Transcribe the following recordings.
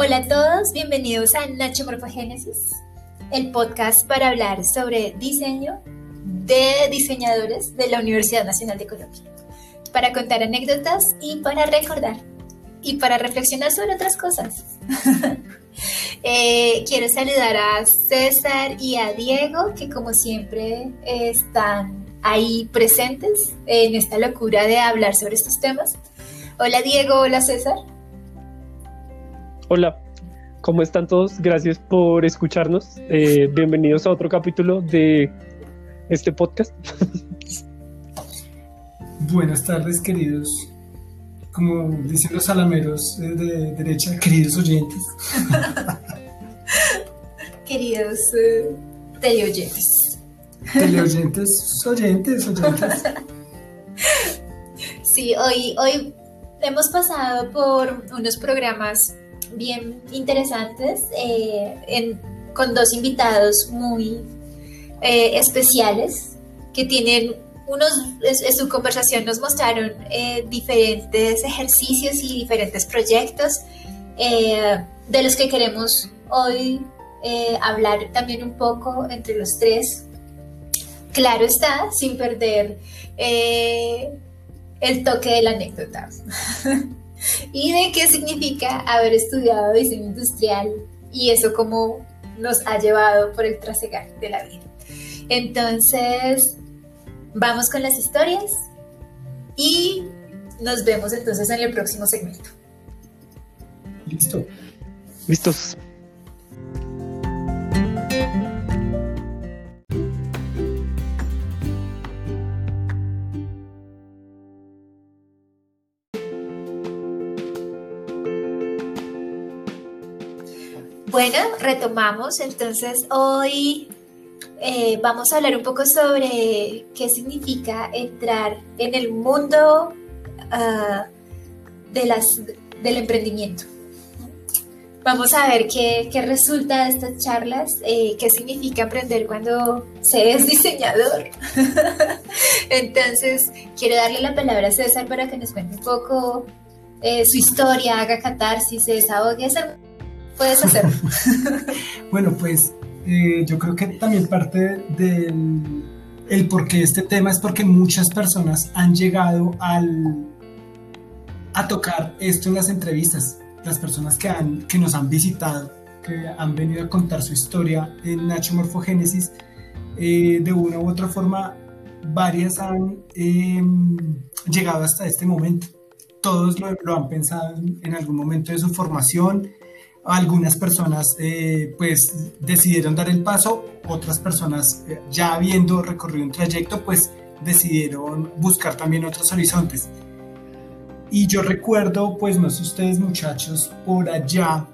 Hola a todos, bienvenidos a Nacho Morfogénesis, el podcast para hablar sobre diseño de diseñadores de la Universidad Nacional de Colombia, para contar anécdotas y para recordar y para reflexionar sobre otras cosas. Eh, quiero saludar a César y a Diego, que como siempre están ahí presentes en esta locura de hablar sobre estos temas. Hola Diego, hola César. Hola, ¿cómo están todos? Gracias por escucharnos. Eh, bienvenidos a otro capítulo de este podcast. Buenas tardes, queridos, como dicen los salameros de derecha, queridos oyentes. queridos eh, teleoyentes. Teleoyentes, oyentes, oyentes. Sí, hoy, hoy hemos pasado por unos programas bien interesantes eh, con dos invitados muy eh, especiales que tienen unos, en su conversación nos mostraron eh, diferentes ejercicios y diferentes proyectos de los que queremos hoy hablar también un poco entre los tres. Claro está, sin perder el toque de la anécdota. y de qué significa haber estudiado diseño industrial y eso cómo nos ha llevado por el trasegar de la vida. Entonces, vamos con las historias y nos vemos entonces en el próximo segmento. Listo. Listos. Bueno, retomamos. Entonces, hoy eh, vamos a hablar un poco sobre qué significa entrar en el mundo ah, del emprendimiento. Vamos a ver qué, resulta de estas charlas, eh, qué significa aprender cuando se es diseñador. Entonces, quiero darle la palabra a César para que nos cuente un poco eh, su historia, haga catarsis, se desahogue, puedes hacer? bueno, pues eh, yo creo que también parte del el por qué este tema es porque muchas personas han llegado al, a tocar esto en las entrevistas. Las personas que, han, que nos han visitado, que han venido a contar su historia en Nacho Morfogénesis, eh, de una u otra forma, varias han em, llegado hasta este momento. Todos lo han pensado en algún momento de su formación, algunas personas eh, pues decidieron dar el paso, otras personas eh, ya habiendo recorrido un trayecto pues decidieron buscar también otros horizontes. Y yo recuerdo pues no sé ustedes muchachos por allá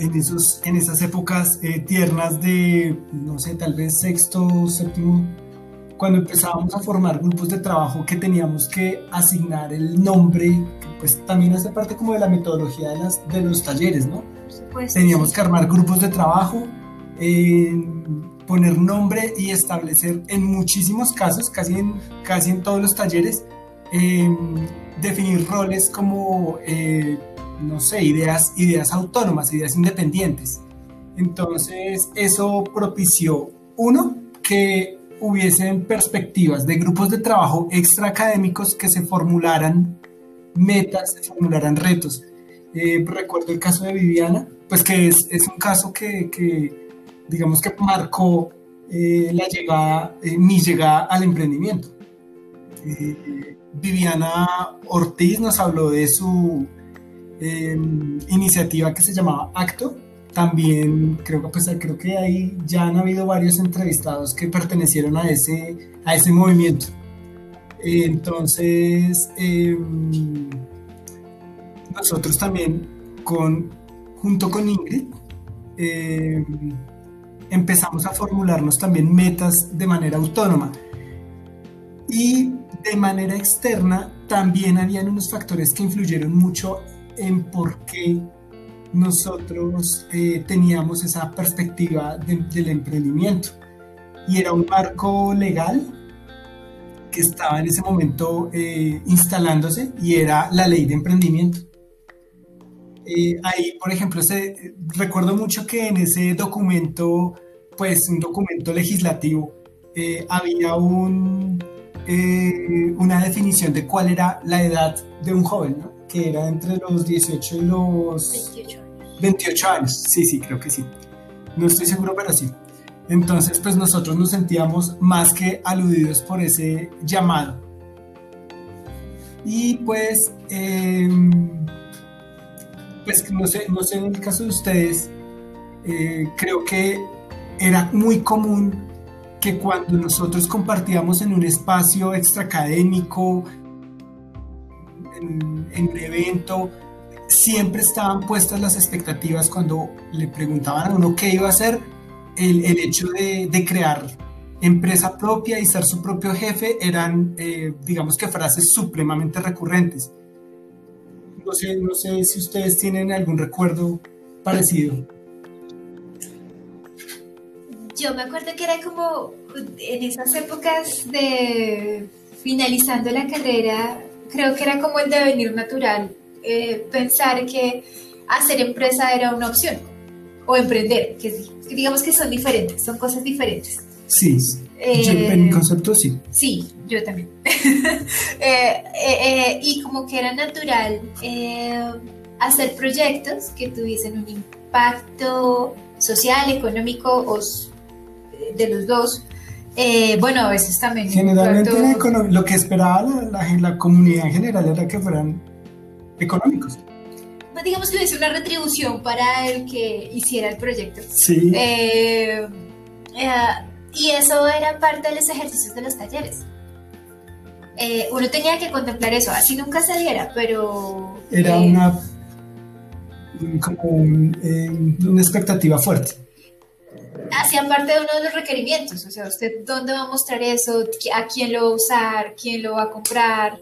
en, esos, en esas épocas eh, tiernas de no sé tal vez sexto, séptimo, cuando empezábamos a formar grupos de trabajo que teníamos que asignar el nombre pues también hace parte como de la metodología de, las, de los talleres, ¿no? Teníamos que armar grupos de trabajo, poner nombre y establecer en muchísimos casos, casi en, casi en todos los talleres, em, definir roles como, eh, no sé, ideas, ideas autónomas, ideas independientes. Entonces eso propició, uno, que hubiesen perspectivas de grupos de trabajo extraacadémicos que se formularan metas, se formularán retos. Eh, recuerdo el caso de Viviana, pues que es, es un caso que, que, digamos que marcó eh, la llegada, eh, mi llegada al emprendimiento. Viviana Ortiz nos habló de su em, iniciativa que se llamaba Acto. También creo que, pues, creo que ahí ya han habido varios entrevistados que pertenecieron a ese, a ese movimiento. Entonces, em, nosotros también, con, junto con Ingrid, em, empezamos a formularnos también metas de manera autónoma. Y de manera externa, también habían unos factores que influyeron mucho en por qué nosotros eh, teníamos esa perspectiva del emprendimiento. Y era un marco legal que estaba en ese momento eh, instalándose y era la ley de emprendimiento. Eh, ahí, por ejemplo, se, recuerdo mucho que en ese documento, pues un documento legislativo, eh, había un, eh, una definición de cuál era la edad de un joven, ¿no? Que era entre los 18 y los 28 años. 28 años, sí, sí, creo que sí. No estoy seguro, pero sí. Entonces, pues nosotros nos sentíamos más que aludidos por ese llamado. Y pues, em, pues no sé, no sé en el caso de ustedes, eh, creo que era muy común que cuando nosotros compartíamos en un espacio extraacadémico, en, en un evento, siempre estaban puestas las expectativas cuando le preguntaban a uno qué iba a hacer, el, el hecho de, de, crear empresa propia y ser su propio jefe eran, eh, digamos que frases supremamente recurrentes. No sé, no sé si ustedes tienen algún recuerdo parecido. Yo me acuerdo que era como en esas épocas de finalizando la carrera, creo que era como el devenir natural, eh, pensar que hacer empresa era una opción o emprender, que, digamos que son diferentes, son cosas diferentes. Sí, eh, en mi concepto sí. Sí, yo también. Eh, eh, y como que era natural hacer proyectos que tuviesen un impacto social, económico o de los dos. Bueno, a veces también. Generalmente lo que esperaba la, la comunidad en general era que fueran económicos digamos que hubiese una retribución para el que hiciera el proyecto. Sí. Eh, eh, y eso era parte de los ejercicios de los talleres. Eh, uno tenía que contemplar eso, así nunca se diera, pero... Era una, como una expectativa fuerte. Hacía parte de uno de los requerimientos, o sea, usted dónde va a mostrar eso, a quién lo va a usar, quién lo va a comprar,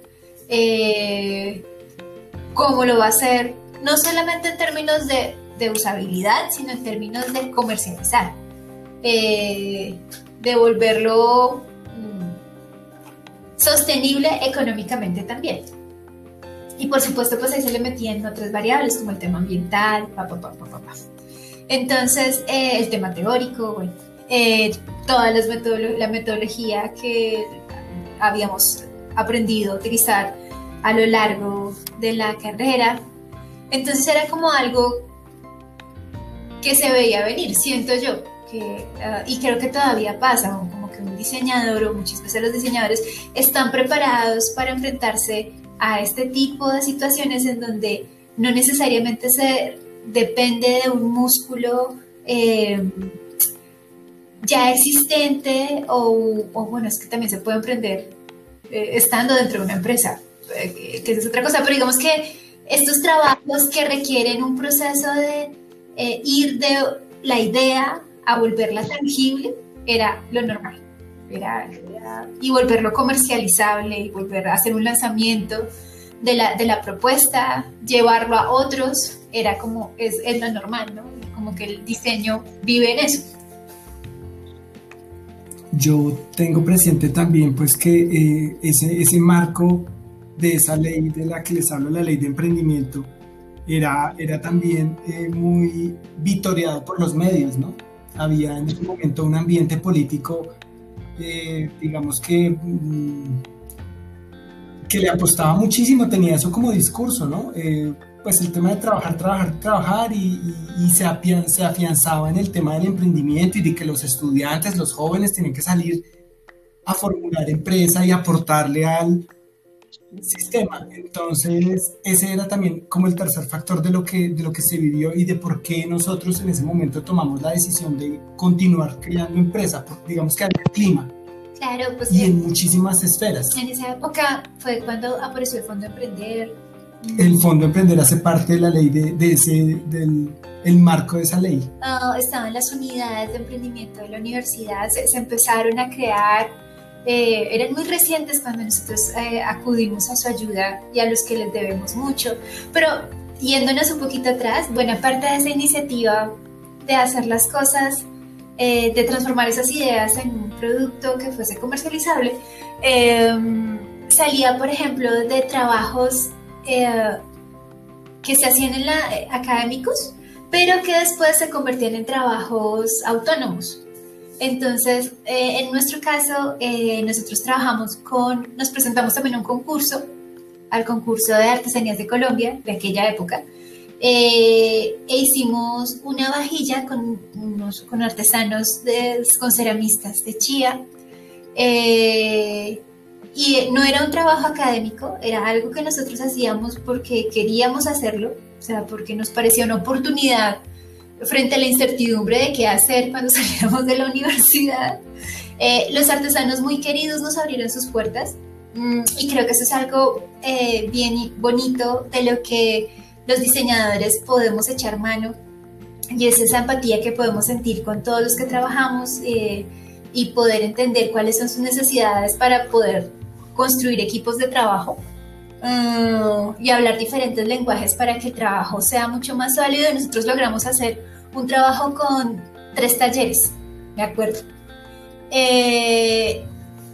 cómo lo va a hacer no solamente en términos de, usabilidad, sino en términos de comercializar, eh, de volverlo mm, sostenible económicamente también. Y por supuesto, pues ahí se le metían otras variables como el tema ambiental, pa, pa, pa, Entonces, eh, el tema teórico, bueno, eh, toda la metodología que habíamos aprendido a utilizar a lo largo de la carrera, entonces era como algo que se veía venir, siento yo, que, ah, y creo que todavía pasa, como que un diseñador o muchas veces los diseñadores están preparados para enfrentarse a este tipo de situaciones en donde no necesariamente se depende de un músculo eh, ya existente o, bueno, es que también se puede emprender eh, estando dentro de una empresa, eh, que es otra cosa, pero digamos que estos trabajos que requieren un proceso de ir de la idea a volverla tangible era lo normal. Y volverlo comercializable y volver a hacer un lanzamiento de la, de la propuesta, llevarlo a otros, era como, es, es, lo normal, ¿no? Como que el diseño vive en eso. Yo tengo presente también pues que eh, ese, ese marco de esa ley de la que les hablo, la ley de emprendimiento, era, era también eh, muy vitoreado por los medios, ¿no? Había en ese momento un ambiente político, eh, digamos que, mm, que le apostaba muchísimo, tenía eso como discurso, ¿no? Eh, pues el tema de trabajar, trabajar, trabajar y, y, se, se afianzaba en el tema del emprendimiento y de que los estudiantes, los jóvenes tienen que salir a formular empresa y aportarle al, sistema. Entonces, ese era también como el tercer factor de lo, que, de lo que se vivió y de por qué nosotros en ese momento tomamos la decisión de continuar creando empresa, porque digamos que había clima. Claro, pues. Y en muchísimas esferas. En esa época fue cuando apareció el Fondo Emprender. El Fondo Emprender hace parte de la ley, de, de ese, del el marco de esa ley. estaban las unidades de emprendimiento de la universidad, se, se empezaron a crear eh, eran muy recientes cuando nosotros eh, acudimos a su ayuda y a los que les debemos mucho. Pero yéndonos un poquito atrás, buena parte de esa iniciativa de hacer las cosas, eh, de transformar esas ideas en un producto que fuese comercializable, salía, por ejemplo, de trabajos que se hacían en la, académicos, pero que después se convertían en trabajos autónomos. Entonces, en nuestro caso, nosotros trabajamos con, nos presentamos también a un concurso, al concurso de artesanías de Colombia de aquella época, eh, e hicimos una vajilla con, unos, con artesanos, de, con ceramistas de Chía. Eh, y no era un trabajo académico, era algo que nosotros hacíamos porque queríamos hacerlo, o sea, porque nos parecía una oportunidad frente a la incertidumbre de qué hacer cuando salíamos de la universidad. Eh, los artesanos muy queridos nos abrieron sus puertas mm, y creo que eso es algo bien bonito de lo que los diseñadores podemos echar mano y es esa empatía que podemos sentir con todos los que trabajamos eh, y poder entender cuáles son sus necesidades para poder construir equipos de trabajo mm, y hablar diferentes lenguajes para que el trabajo sea mucho más sólido. Nosotros logramos hacer un trabajo con tres talleres, ¿de acuerdo? Eh,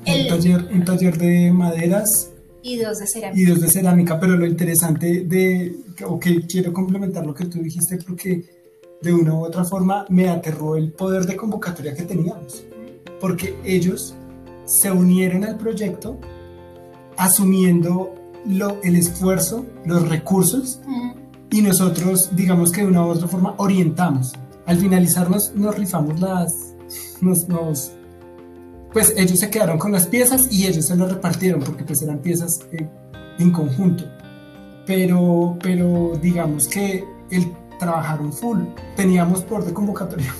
un, taller, un taller de maderas, y dos de cerámica. Y dos de cerámica, pero lo interesante de, o que quiero complementar lo que tú dijiste, porque de una u otra forma me aterró el poder de convocatoria que teníamos, porque ellos se unieron al proyecto asumiendo lo, el esfuerzo, los recursos, y nosotros, digamos que de una u otra forma, orientamos. Al finalizarnos, nos rifamos las, nos, nos pues ellos se quedaron con las piezas y ellos se las repartieron porque pues eran piezas eh, en conjunto. Pero, pero digamos que el trabajaron full, teníamos por de convocatoria.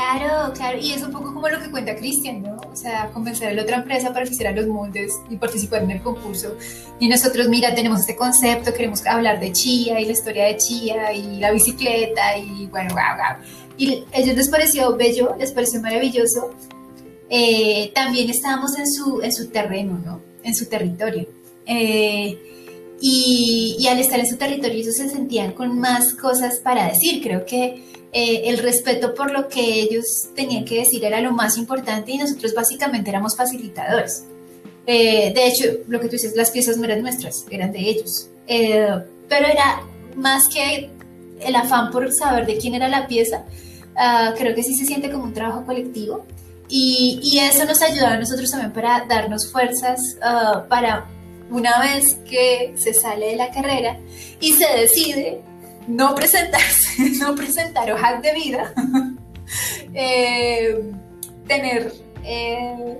Claro, claro, y es un poco como lo que cuenta Cristian, ¿no? O sea, convencer a la otra empresa para que hiciera los moldes y participar en el concurso. Y nosotros, mira, tenemos este concepto, queremos hablar de Chía y la historia de Chía y la bicicleta y bueno, wow, wow. Y a ellos les pareció bello, les pareció maravilloso eh, también estábamos en su, en su terreno, ¿no? En su territorio. Eh, y, al estar en su territorio ellos se sentían con más cosas para decir. Creo que eh, el respeto por lo que ellos tenían que decir era lo más importante y nosotros básicamente éramos facilitadores. de hecho, lo que tú dices, las piezas no eran nuestras, eran de ellos. pero era más que el afán por saber de quién era la pieza, ah, creo que sí se siente como un trabajo colectivo y, eso nos ayuda a nosotros también para darnos fuerzas uh, para una vez que se sale de la carrera y se decide no presentarse, no presentar hojas de vida, eh, tener, eh,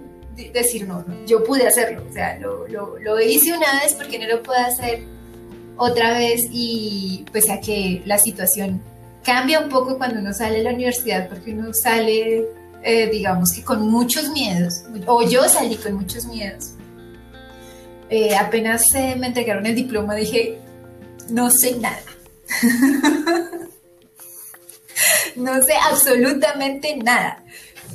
decir, no, yo pude hacerlo, o sea, lo, lo, lo, hice una vez porque no lo puedo hacer otra vez y pues a que la situación cambia un poco cuando uno sale de la universidad porque uno sale eh, digamos que con muchos miedos, o yo salí con muchos miedos. Apenas me entregaron el diploma dije, no sé nada. No sé absolutamente nada.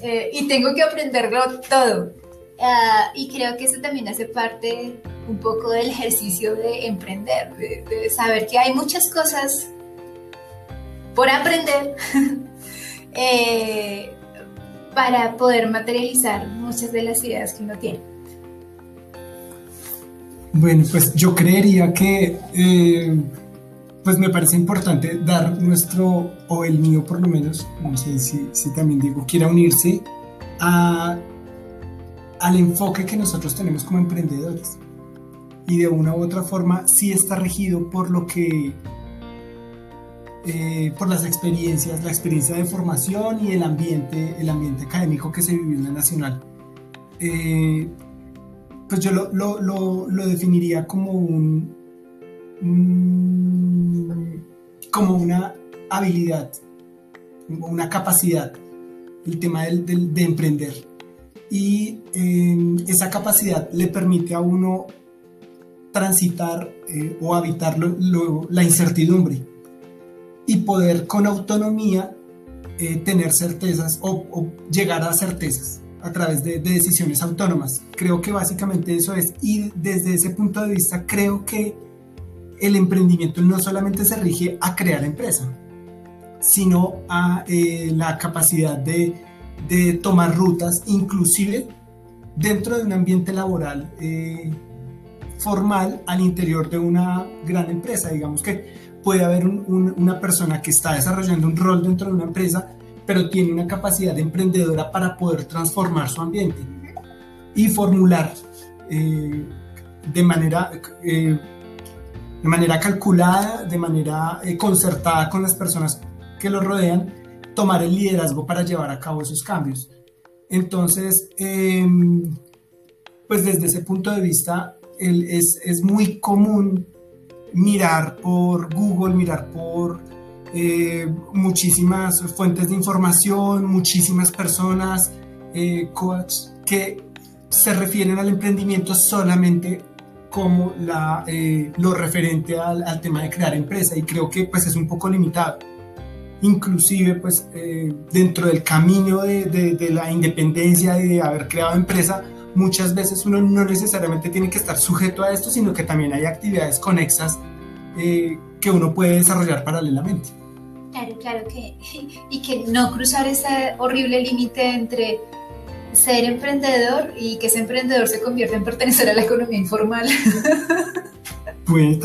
Eh, y tengo que aprenderlo todo. Ah, y creo que eso también hace parte un poco del ejercicio de emprender, de, saber que hay muchas cosas por aprender. eh, para poder materializar muchas de las ideas que uno tiene. Bueno, pues yo creería que eh, pues me parece importante dar nuestro, o el mío por lo menos, no sé si, si también digo, quiera unirse a, al enfoque que nosotros tenemos como emprendedores. Y de una u otra forma sí está regido por lo que eh, por las experiencias, la experiencia de formación y el ambiente, el ambiente académico que se vivió en la Nacional. Eh, pues yo lo, lo, lo, definiría como un, como una habilidad, una capacidad, el tema del, de emprender. Y eh, esa capacidad le permite a uno transitar o habitar la incertidumbre y poder con autonomía eh, tener certezas o, llegar a certezas a través de, decisiones autónomas. Creo que básicamente eso es. Y desde ese punto de vista creo que el emprendimiento no solamente se rige a crear empresa, sino a eh, la capacidad de, tomar rutas, inclusive dentro de un ambiente laboral eh, formal al interior de una gran empresa. Digamos que puede haber una persona que está desarrollando un rol dentro de una empresa, pero tiene una capacidad emprendedora para poder transformar su ambiente y formular eh, de, manera, de manera calculada, de manera eh, concertada con las personas que lo rodean, tomar el liderazgo para llevar a cabo esos cambios. Entonces, em, pues desde ese punto de vista, es, es, muy común mirar por Google, mirar por eh, muchísimas fuentes de información, muchísimas personas, eh, que se refieren al emprendimiento solamente como la, eh, lo referente al, al, tema de crear empresa y creo que pues es un poco limitado. Inclusive pues eh, dentro del camino de, de, de la independencia y de haber creado empresa, muchas veces uno no necesariamente tiene que estar sujeto a esto, sino que también hay actividades conexas eh, que uno puede desarrollar paralelamente. Claro, claro, que, y que no cruzar ese horrible límite entre ser emprendedor y que ese emprendedor se convierta en pertenecer a la economía informal. Pues,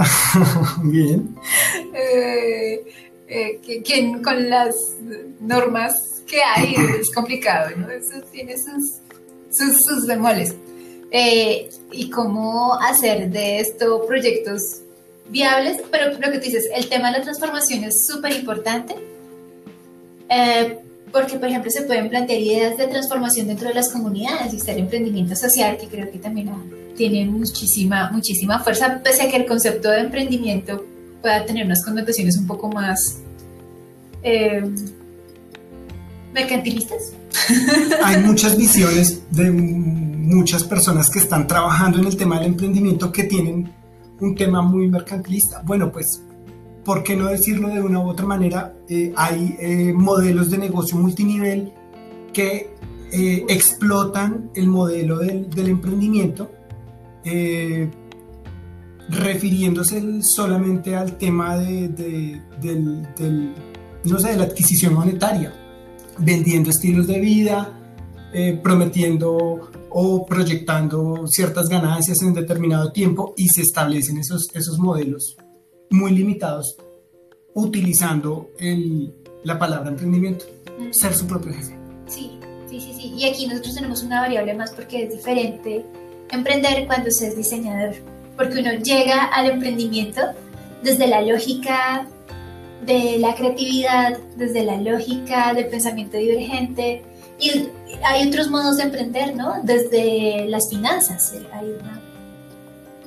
bien. Eh, eh, que, con las normas que hay es complicado, ¿no? Eso tiene sus, sus, sus bemoles. Eh, y cómo hacer de esto proyectos viables, pero lo que tú dices, el tema de la transformación es súper importante, eh, porque por ejemplo se pueden plantear ideas de transformación dentro de las comunidades y estar emprendimiento social, que creo que también tiene muchísima, muchísima fuerza, pese a que el concepto de emprendimiento pueda tener unas connotaciones un poco más eh, mercantilistas. Hay muchas visiones de muchas personas que están trabajando en el tema del emprendimiento que tienen un tema muy mercantilista. Bueno, pues, ¿por qué no decirlo de una u otra manera? Eh, hay eh, modelos de negocio multinivel que eh, explotan el modelo del, emprendimiento, refiriéndose solamente al tema de, no sé, de la adquisición monetaria vendiendo estilos de vida, eh, prometiendo o proyectando ciertas ganancias en determinado tiempo y se establecen esos, esos modelos muy limitados utilizando el, la palabra emprendimiento, ser su propio jefe. Sí, sí, sí, sí. Y aquí nosotros tenemos una variable más porque es diferente emprender cuando se es diseñador, porque uno llega al emprendimiento desde la lógica de la creatividad, desde la lógica del pensamiento divergente. Y hay otros modos de emprender, ¿no? Desde las finanzas. Hay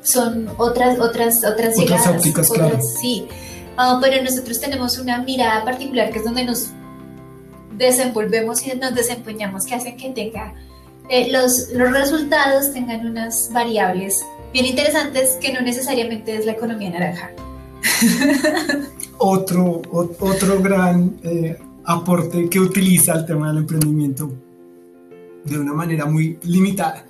son otras, otras, otras, otras ópticas, claro. Sí. Ah, pero nosotros tenemos una mirada particular que es donde nos desenvolvemos y nos desempeñamos que hacen que tenga eh, los, los resultados tengan unas variables bien interesantes que no necesariamente es la economía naranja. otro, otro gran eh, aporte que utiliza el tema del emprendimiento de una manera muy limitada.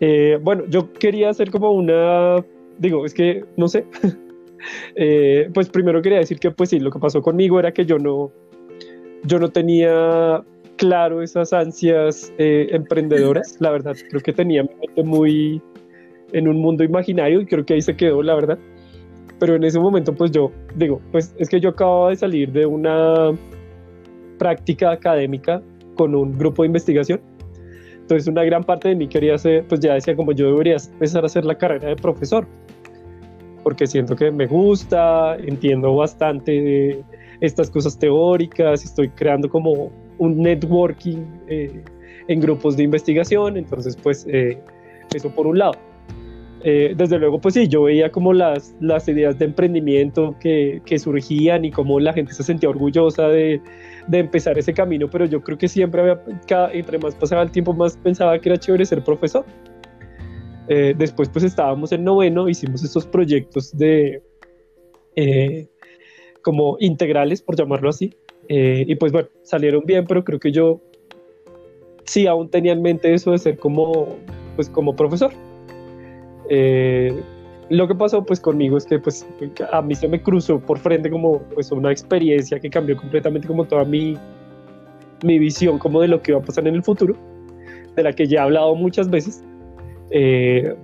Eh, bueno, yo quería hacer como una, digo, es que no sé, eh, pues primero quería decir que pues sí, lo que pasó conmigo era que yo no, yo no tenía claro esas ansias emprendedoras, la verdad, creo que tenía muy en un mundo imaginario y creo que ahí se quedó, la verdad pero en ese momento pues yo digo, pues es que yo acababa de salir de una práctica académica con un grupo de investigación. Entonces una gran parte de mí quería hacer, pues ya decía como yo debería empezar a hacer la carrera de profesor, porque siento que me gusta, entiendo bastante de estas cosas teóricas, estoy creando como un networking eh, en grupos de investigación, entonces pues eh, eso por un lado. Eh, desde luego, pues sí, yo veía como las, las ideas de emprendimiento que, que surgían y cómo la gente se sentía orgullosa de, de, empezar ese camino, pero yo creo que siempre había, cada, entre más pasaba el tiempo, más pensaba que era chévere ser profesor. Eh, después, pues estábamos en noveno, hicimos estos proyectos de eh, como integrales, por llamarlo así, y pues bueno, salieron bien, pero creo que yo sí aún tenía en mente eso de ser como, pues como profesor. Lo que pasó pues conmigo es que pues a mí se me cruzó por frente como pues una experiencia que cambió completamente como toda mi, mi visión como de lo que iba a pasar en el futuro, de la que ya he hablado muchas veces. Eh,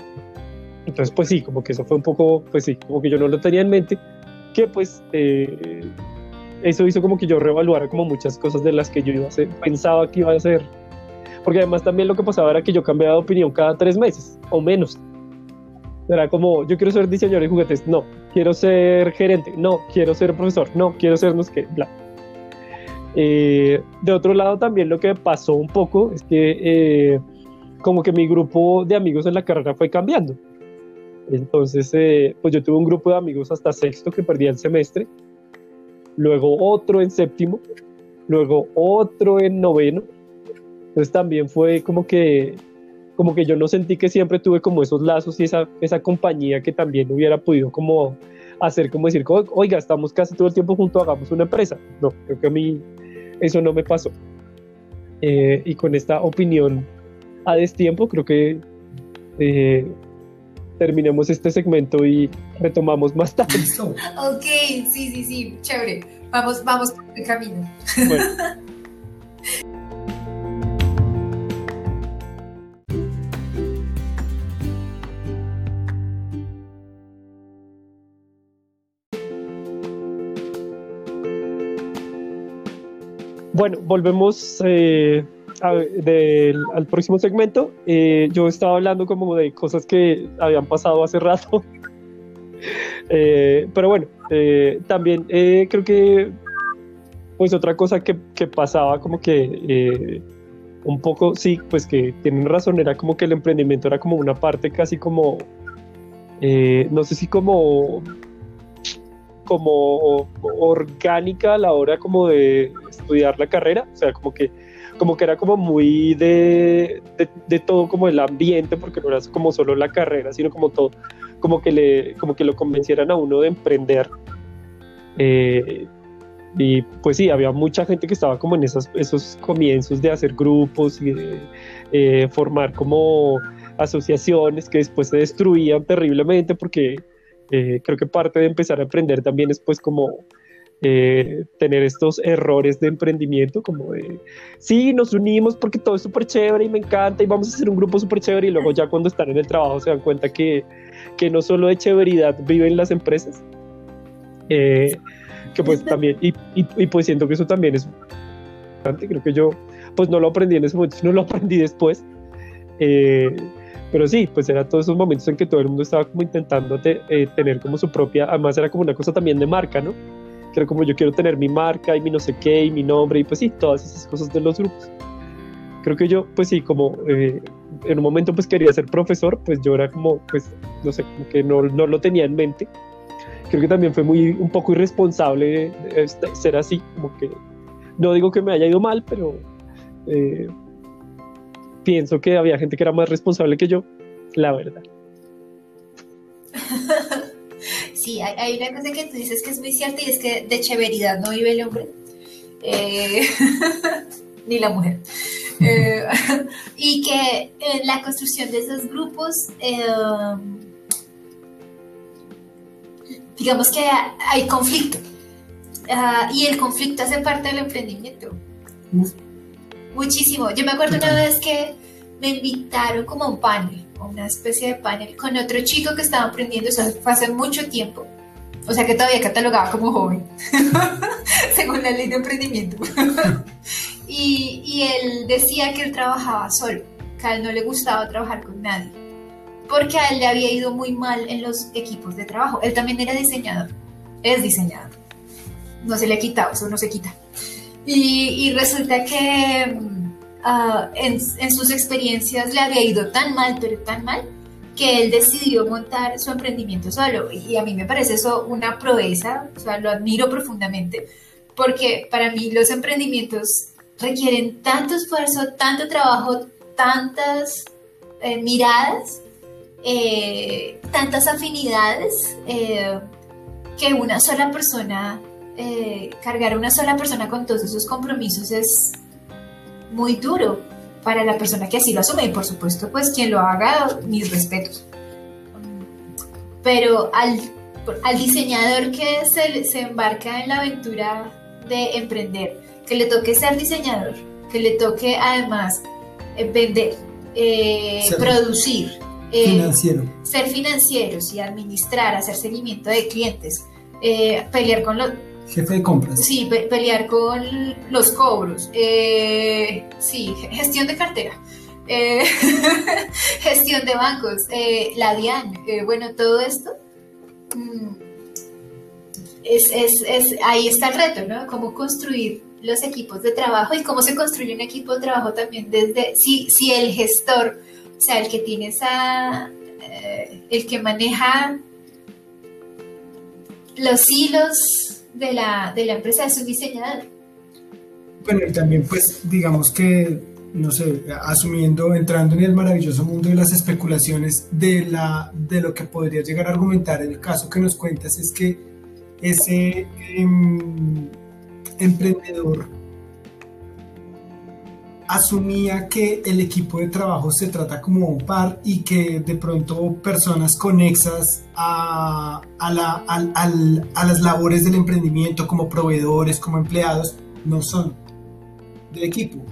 Entonces, pues sí, como que eso fue un poco, pues sí, como que yo no lo tenía en mente, que pues eh, eso hizo como que yo reevaluara como muchas cosas de las que yo iba a hacer, pensaba que iba a hacer. Porque además también lo que pasaba era que yo cambiaba de opinión cada tres meses o menos. Era como, yo quiero ser diseñador de juguetes, no. Quiero ser gerente, no. Quiero ser profesor, no. Quiero ser no sé qué, bla. Eh, de otro lado también lo que pasó un poco es que eh, como que mi grupo de amigos en la carrera fue cambiando. Entonces, eh, pues yo tuve un grupo de amigos hasta sexto que perdí el semestre, luego otro en séptimo, luego otro en noveno. Entonces también fue como que como que yo no sentí que siempre tuve como esos lazos y esa, esa compañía que también hubiera podido como hacer como decir, oiga, estamos casi todo el tiempo juntos, hagamos una empresa. No, creo que a mí eso no me pasó. Eh, y con esta opinión a destiempo, creo que eh, terminemos este segmento y retomamos más tarde. Ok, sí, sí, sí, chévere. Vamos, vamos por el camino. Bueno. Bueno, volvemos eh, al próximo segmento. Eh, yo estaba hablando como de cosas que habían pasado hace rato. Eh, pero bueno, también creo que pues otra cosa que, pasaba como que un poco, sí, pues que tienen razón, era como que el emprendimiento era como una parte casi como, no sé si como como orgánica a la hora como de estudiar la carrera, o sea, como que, como que era como muy de, de, todo como el ambiente, porque no era como solo la carrera, sino como todo, como que, le, como que lo convencieran a uno de emprender. Eh, y pues sí, había mucha gente que estaba como en esos, esos comienzos de hacer grupos y de eh, formar como asociaciones que después se destruían terriblemente porque eh, creo que parte de empezar a emprender también es pues como eh, tener estos errores de emprendimiento, como de, sí, nos unimos porque todo es súper chévere y me encanta y vamos a hacer un grupo súper chévere y luego ya cuando están en el trabajo se dan cuenta que, que no solo de chéveridad viven las empresas, eh, que pues también, y, y, y, pues siento que eso también es importante, creo que yo pues no lo aprendí en ese momento, no lo aprendí después. Eh, pero sí, pues era todos esos momentos en que todo el mundo estaba como intentando eh, tener como su propia, además era como una cosa también de marca, ¿no? Que era como yo quiero tener mi marca y mi no sé qué y mi nombre y pues sí, todas esas cosas de los grupos. Creo que yo, pues sí, como eh, en un momento pues quería ser profesor, pues yo era como, pues, no sé, como que no, no lo tenía en mente. Creo que también fue muy, un poco irresponsable ser así, como que, no digo que me haya ido mal, pero... Eh, pienso que había gente que era más responsable que yo, la verdad. Sí, hay, una cosa que tú dices que es muy cierta y es que de chéveridad no vive el hombre, eh, ni la mujer. Eh, y que en la construcción de esos grupos, eh, digamos que hay conflicto. Ah, y el conflicto hace parte del emprendimiento. Muchísimo. Yo me acuerdo una vez que me invitaron como a un panel, una especie de panel, con otro chico que estaba aprendiendo, o sea, fue hace mucho tiempo. O sea que todavía catalogaba como joven, según la ley de emprendimiento. y, y él decía que él trabajaba solo, que a él no le gustaba trabajar con nadie, porque a él le había ido muy mal en los equipos de trabajo. Él también era diseñador, es diseñador. No se le ha quitado, eso no se quita. Y, resulta que uh, en, sus experiencias le había ido tan mal, pero tan mal, que él decidió montar su emprendimiento solo. Y a mí me parece eso una proeza, o sea, lo admiro profundamente, porque para mí los emprendimientos requieren tanto esfuerzo, tanto trabajo, tantas eh, miradas, eh, tantas afinidades, eh, que una sola persona eh, cargar a una sola persona con todos esos compromisos es muy duro para la persona que así lo asume y por supuesto pues quien lo haga, mis respetos. Pero al, al diseñador que se, se embarca en la aventura de emprender, que le toque ser diseñador, que le toque además eh, vender, eh, producir, Eh, Financiero. ser financieros y administrar, hacer seguimiento de clientes, eh, pelear con los, Jefe de compras. sí, pe- pelear con los cobros, eh, sí, gestión de cartera, eh, gestión de bancos, eh, la DIAN, bueno, todo esto. mm, Es, es, es, ahí está el reto, ¿no? Cómo construir los equipos de trabajo y cómo se construye un equipo de trabajo también desde, si, si el gestor, o sea, el que tiene esa, el que maneja los hilos de la, de la empresa es un diseñador. Bueno, y también pues digamos que, no sé, asumiendo, entrando en el maravilloso mundo de las especulaciones de, la, de lo que podría llegar a argumentar el caso que nos cuentas es que ese em, emprendedor asumía que el equipo de trabajo se trata como un par y que de pronto personas conexas a, a, la- al- a las labores del emprendimiento como proveedores, como empleados, no son del equipo.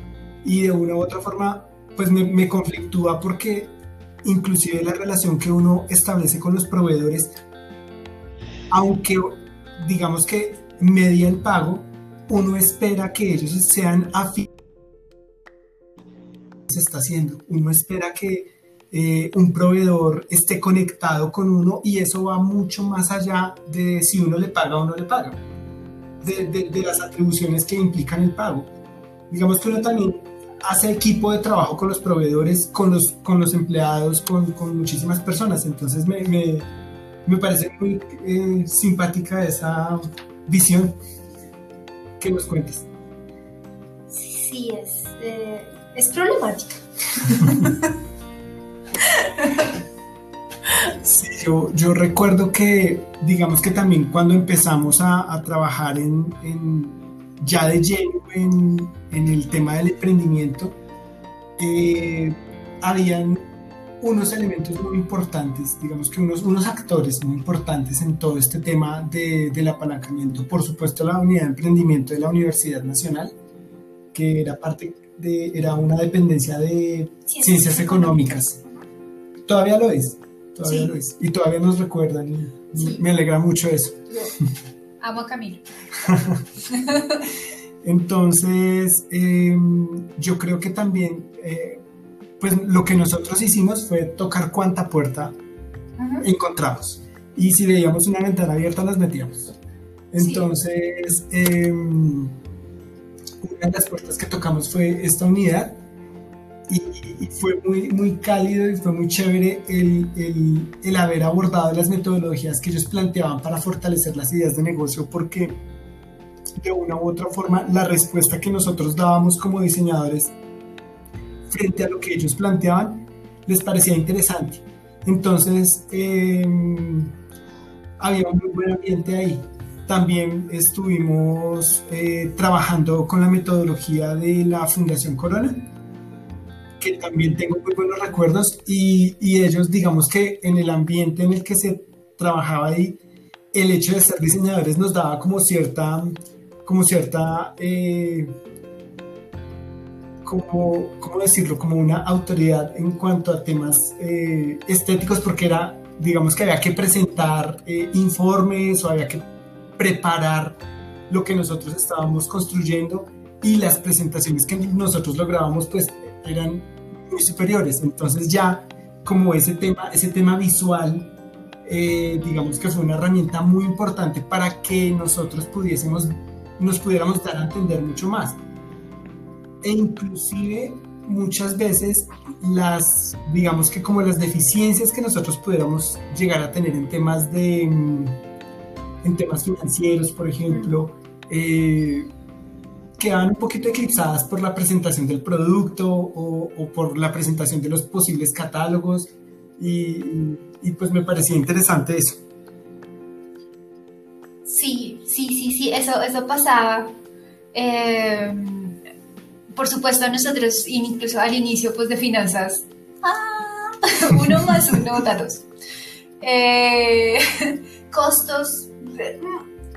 Y de una u otra forma, pues me, me conflictúa porque inclusive la relación que uno establece con los proveedores, aunque digamos que media el pago, uno espera que ellos sean afines se está haciendo. Uno espera que eh, un proveedor esté conectado con uno y eso va mucho más allá de si uno le paga o no le paga, de, de- de las atribuciones que implican el pago. Digamos que uno también hace equipo de trabajo con los proveedores, con los, con los empleados, con, con muchísimas personas. Entonces me, me, me parece muy eh, simpática esa visión que nos cuentas. Sí, es, eh, es problemática. Sí, yo, yo recuerdo que, digamos que también cuando empezamos a, trabajar en, ya de lleno en, en el tema del emprendimiento, eh, habían unos elementos muy importantes, digamos que unos, unos actores muy importantes en todo este tema de- del apalancamiento. Por supuesto, la unidad de emprendimiento de la Universidad Nacional, que era parte de, era una dependencia de ciencias económicas. Todavía lo es, todavía Sí. lo es. Y todavía nos recuerdan y Sí. me alegra mucho eso. Yo amo a Camilo. Entonces, eh, yo creo que también, eh, pues lo que nosotros hicimos fue tocar cuánta puerta encontramos. Y si veíamos una ventana abierta, las metíamos. Entonces, eh, una de las puertas que tocamos fue esta unidad y, y fue muy, muy cálido y fue muy chévere el, el- el haber abordado las metodologías que ellos planteaban para fortalecer las ideas de negocio porque de una u otra forma la respuesta que nosotros dábamos como diseñadores frente a lo que ellos planteaban les parecía interesante. Entonces, eh, había un muy buen ambiente ahí. También estuvimos eh, trabajando con la metodología de la Fundación Corona, que también tengo muy buenos recuerdos y, y ellos, digamos que en el ambiente en el que se trabajaba ahí, el hecho de ser diseñadores nos daba como cierta, como cierta, eh, como, ¿cómo decirlo? Como una autoridad en cuanto a temas eh, estéticos, porque era, digamos que había que presentar informes o había que preparar lo que nosotros estábamos construyendo y las presentaciones que nosotros lográbamos pues eran muy superiores. Entonces ya como ese tema, ese tema visual, eh, digamos que fue una herramienta muy importante para que nosotros pudiésemos, nos pudiéramos dar a entender mucho más. E inclusive muchas veces las, digamos que como las deficiencias que nosotros pudiéramos llegar a tener en temas de, mm, en temas financieros, por ejemplo, eh, quedaban un poquito eclipsadas por la presentación del producto o, por la presentación de los posibles catálogos y, pues me parecía interesante eso. Sí, sí, sí, sí, eso, eso pasaba. Eh, por supuesto, nosotros, incluso al inicio pues, de finanzas, ¡ah! uno más uno da dos. Eh, costos,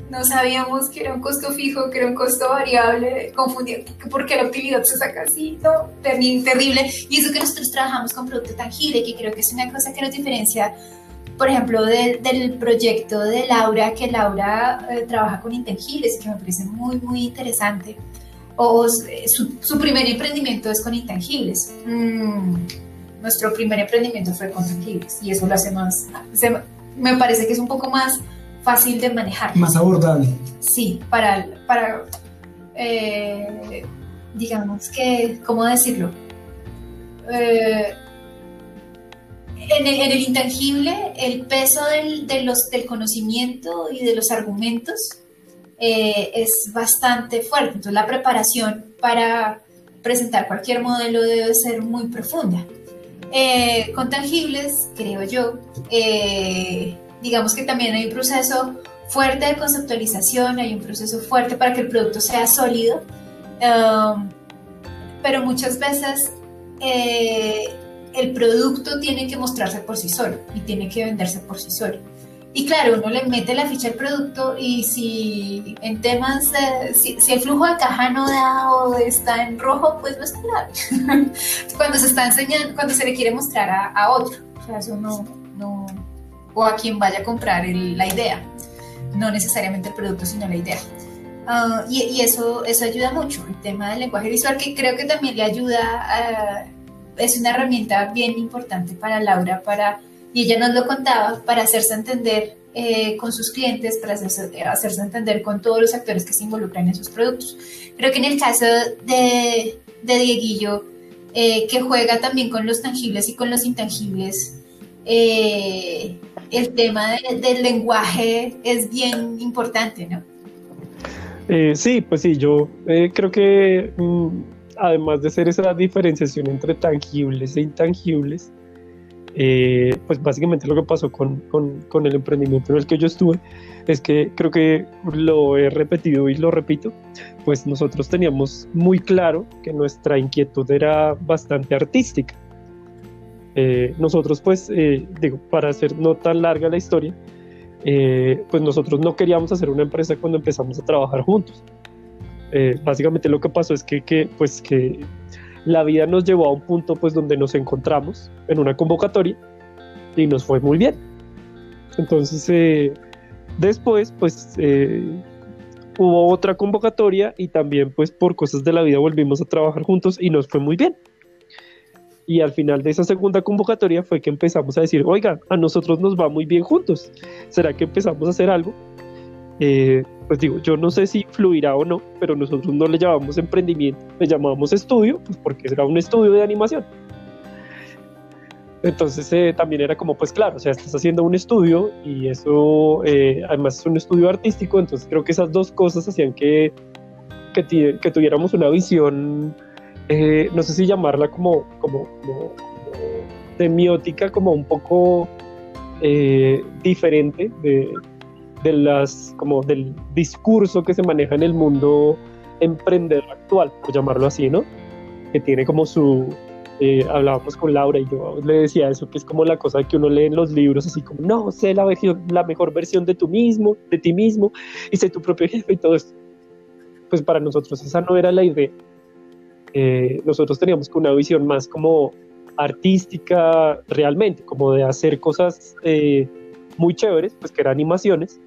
no sabíamos que era un costo fijo, que era un costo variable, confundía porque la utilidad se saca así, ¿no? Terrible. Y eso que nosotros trabajamos con producto tangible, que creo que es una cosa que nos diferencia, por ejemplo, del proyecto de Laura, que Laura eh, trabaja con intangibles, que me parece muy, muy interesante. O eh, su, primer emprendimiento es con intangibles. Mm, nuestro primer emprendimiento fue con tangibles y eso lo hace más, me parece que es un poco más fácil de manejar. Más abordable. Sí, para, para eh, digamos que, ¿cómo decirlo? Eh, en, el, intangible, el peso del, de los, del conocimiento y de los argumentos eh, es bastante fuerte. Entonces, la preparación para presentar cualquier modelo debe ser muy profunda. con tangibles, creo yo, digamos que también hay un proceso fuerte de conceptualización, hay un proceso fuerte para que el producto sea sólido, um, pero muchas veces eh, el producto tiene que mostrarse por sí solo y tiene que venderse por sí solo. Y claro, uno le mete la ficha al producto y si en temas, si, el flujo de caja no da o está en rojo, pues no es grave. cuando se está enseñando, cuando se le quiere mostrar a, a otro. O sea, eso no, o a quien vaya a comprar la idea, no necesariamente el producto, sino la idea. Ah, y, eso, eso ayuda mucho, el tema del lenguaje visual, que creo que también le ayuda, es una herramienta bien importante para Laura, para, y ella nos lo contaba, para hacerse entender eh, con sus clientes, para hacerse, entender con todos los actores que se involucran en sus productos. Creo que en el caso de, de Dieguillo, eh, que juega también con los tangibles y con los intangibles, eh, el tema del lenguaje es bien importante, ¿no? Eh, sí, pues sí, yo eh, creo que mm, además de ser esa diferenciación entre tangibles e intangibles, eh, pues básicamente lo que pasó con, con, el emprendimiento en el que yo estuve es que creo que lo he repetido y lo repito, pues nosotros teníamos muy claro que nuestra inquietud era bastante artística. Eh, nosotros pues, eh, digo, para hacer no tan larga la historia, eh, pues nosotros no queríamos hacer una empresa cuando empezamos a trabajar juntos. básicamente lo que pasó es que, que, pues, que la vida nos llevó a un punto pues donde nos encontramos en una convocatoria y nos fue muy bien. Entonces, después pues hubo otra convocatoria y también pues por cosas de la vida volvimos a trabajar juntos y nos fue muy bien. Y al final de esa segunda convocatoria fue que empezamos a decir, oiga, a nosotros nos va muy bien juntos. ¿Será que empezamos a hacer algo? Eh, pues digo, yo no sé si fluirá o no, pero nosotros no le llamamos emprendimiento, le llamamos estudio, pues porque será un estudio de animación. Entonces eh, también era como, pues claro, o sea, estás haciendo un estudio y eso eh, además es un estudio artístico, entonces creo que esas dos cosas hacían que, que, que tuviéramos una visión eh, no sé si llamarla como, como, semiótica, como un poco eh, diferente de, las, como del discurso que se maneja en el mundo emprendedor actual, por llamarlo así, ¿no? Que tiene como su, eh, hablábamos con Laura y yo le decía eso, que es como la cosa que uno lee en los libros, así como, no, sé la, la mejor versión de tú mismo, de ti mismo, y sé tu propio jefe y todo esto. Pues para nosotros esa no era la idea. Eh, nosotros teníamos una visión más como artística realmente, como de hacer cosas eh, muy chéveres, pues que eran animaciones,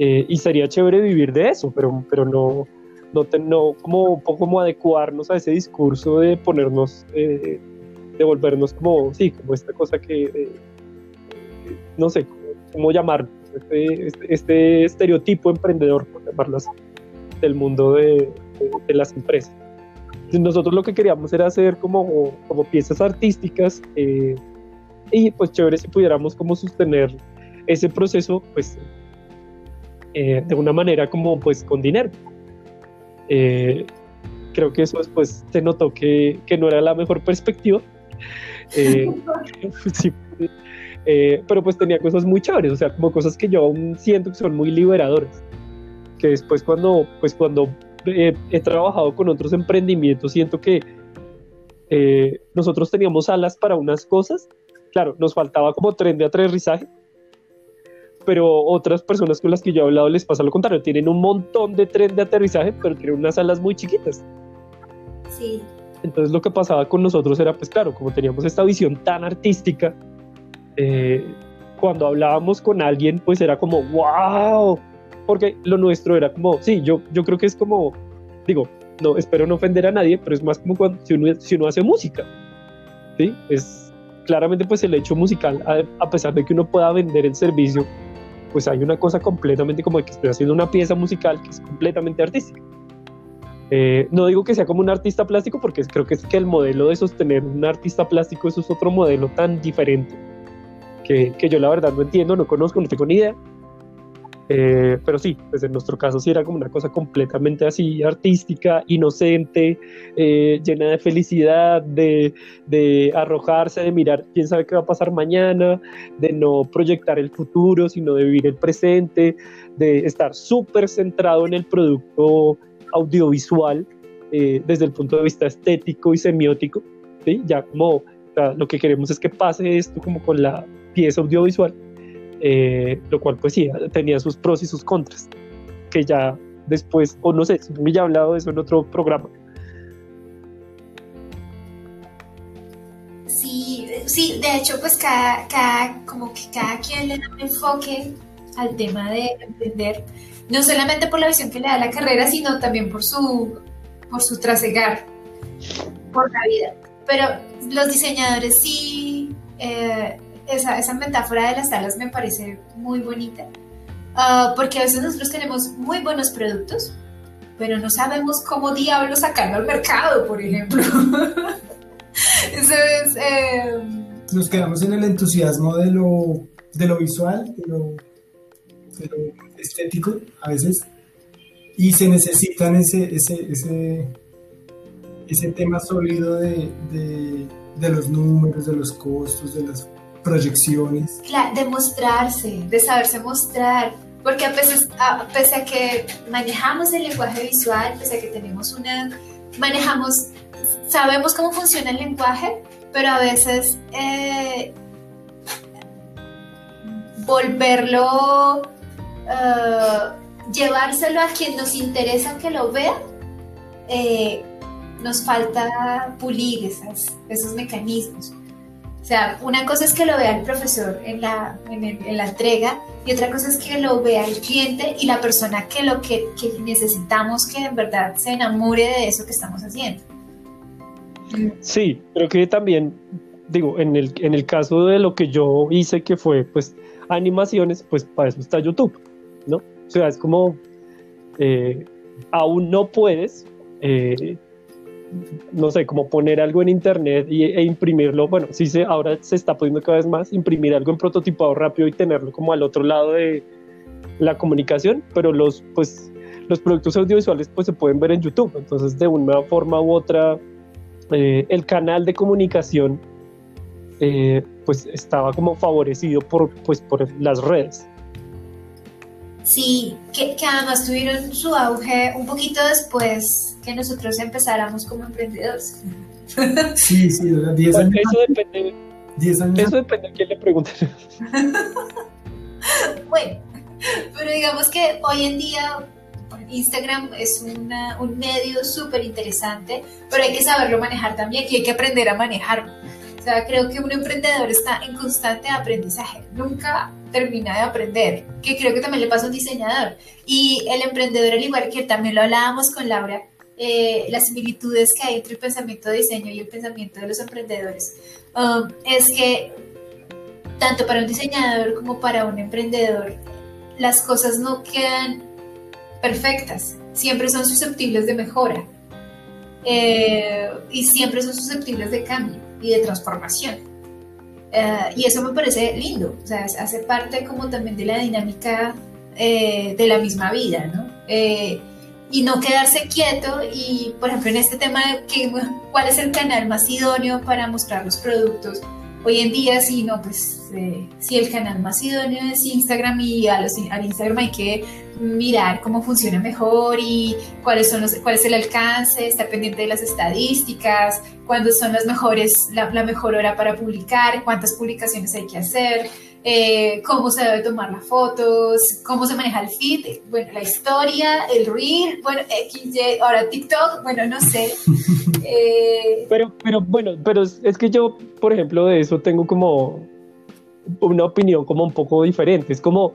eh, y sería chévere vivir de eso, pero, pero no, no, no como como adecuarnos a ese discurso de ponernos, de volvernos como, sí, como esta cosa que, no sé, cómo, llamarlo, este, este, este, estereotipo emprendedor, por llamarlo así, del mundo de las empresas nosotros lo que queríamos era hacer como, como piezas artísticas eh, y pues chévere si pudiéramos como sostener ese proceso pues eh, de una manera como pues con dinero. Eh, creo que eso después se notó que, que, no era la mejor perspectiva. pero pues tenía cosas muy chéveres, o sea, como cosas que yo aún siento que son muy liberadoras. Que después cuando, pues cuando he, trabajado con otros emprendimientos, siento que eh, nosotros teníamos alas para unas cosas, claro, nos faltaba como tren de aterrizaje, pero otras personas con las que yo he hablado les pasa lo contrario, tienen un montón de tren de aterrizaje, pero tienen unas salas muy chiquitas. Sí. Entonces lo que pasaba con nosotros era, pues claro, como teníamos esta visión tan artística, eh, cuando hablábamos con alguien, pues era como, wow, porque lo nuestro era como, sí, yo, yo creo que es como, digo, no, espero no ofender a nadie, pero es más como cuando, si, uno, si uno hace música, ¿sí? Es claramente pues el hecho musical, a, pesar de que uno pueda vender el servicio, pues hay una cosa completamente como que estoy haciendo una pieza musical que es completamente artística. Eh, no digo que sea como un artista plástico porque creo que es que el modelo de sostener un artista plástico eso es otro modelo tan diferente que, que yo la verdad no entiendo, no conozco, no tengo ni idea. Eh, pero sí, pues en nuestro caso sí era como una cosa completamente así, artística, inocente, eh, llena de felicidad, de, de, arrojarse, de mirar quién sabe qué va a pasar mañana, de no proyectar el futuro, sino de vivir el presente, de estar súper centrado en el producto audiovisual eh, desde el punto de vista estético y semiótico, ¿sí? ya como lo que queremos es que pase esto como con la pieza audiovisual eh, lo cual pues sí, tenía sus pros y sus contras, que ya después, o no sé, me ya hablado de eso en otro programa. Sí, sí, de hecho pues cada, cada, como que cada quien le da un enfoque al tema de emprender, no solamente por la visión que le da la carrera, sino también por su, por su trasegar por la vida. Pero los diseñadores sí eh, esa, esa metáfora de las salas me parece muy bonita, ah, porque a veces nosotros tenemos muy buenos productos, pero no sabemos cómo diablos sacarlo al mercado, por ejemplo. Entonces, eh, nos quedamos en el entusiasmo de lo, de lo visual, de lo, estético a veces, y se necesitan ese, ese, ese, ese tema sólido de, de, de los números, de los costos, de las proyecciones. de mostrarse, de saberse mostrar, porque a veces, a, pese a que manejamos el lenguaje visual, pese a que tenemos una, manejamos, sabemos cómo funciona el lenguaje, pero a veces eh, volverlo, eh, llevárselo a quien nos interesa que lo vea, eh, nos falta pulir esas, esos mecanismos. O sea, una cosa es que lo vea el profesor en la, en, la entrega y otra cosa es que lo vea el cliente y la persona que lo que, necesitamos que en verdad se enamore de eso que estamos haciendo. Sí, creo que también, digo, en el, en el caso de lo que yo hice, que fue pues animaciones, pues para eso está YouTube, ¿no? O sea, es como, eh, aún no puedes eh, no sé, como poner algo en internet y, e imprimirlo, bueno, sí se, ahora se está pudiendo cada vez más imprimir algo en prototipado rápido y tenerlo como al otro lado de la comunicación, pero los, pues, los productos audiovisuales pues se pueden ver en YouTube, entonces de una forma u otra eh, el canal de comunicación eh, pues estaba como favorecido por, pues, por las redes. Sí, que, que, además tuvieron su auge un poquito después que nosotros empezáramos como emprendedores. Sí, sí, 10 años. Eso depende, Eso depende de quién le pregunte. bueno, pero digamos que hoy en día Instagram es una, un medio súper interesante, pero hay que saberlo manejar también y hay que aprender a manejarlo. O sea, creo que un emprendedor está en constante aprendizaje. Nunca termina de aprender, que creo que también le pasa a un diseñador. Y el emprendedor, al igual que también lo hablábamos con Laura, eh, las similitudes que hay entre el pensamiento de diseño y el pensamiento de los emprendedores, um, es que tanto para un diseñador como para un emprendedor, las cosas no quedan perfectas, siempre son susceptibles de mejora eh, y siempre son susceptibles de cambio y de transformación. Eh, y eso me parece lindo, o sea, hace parte como también de la dinámica eh, de la misma vida, ¿no? Eh, y no quedarse quieto y, por ejemplo, en este tema de que, cuál es el canal más idóneo para mostrar los productos, hoy en día sí, no, pues si el canal más idóneo es Instagram y a los, al Instagram hay que mirar cómo funciona mejor y cuáles son los, cuál es el alcance, estar pendiente de las estadísticas, cuándo son las mejores, la, mejor hora para publicar, cuántas publicaciones hay que hacer, eh, cómo se debe tomar las fotos, cómo se maneja el feed, bueno, la historia, el reel, bueno, XY, ahora TikTok, bueno, no sé. Eh, pero, pero bueno, pero es que yo, por ejemplo, de eso tengo como una opinión como un poco diferente. Es como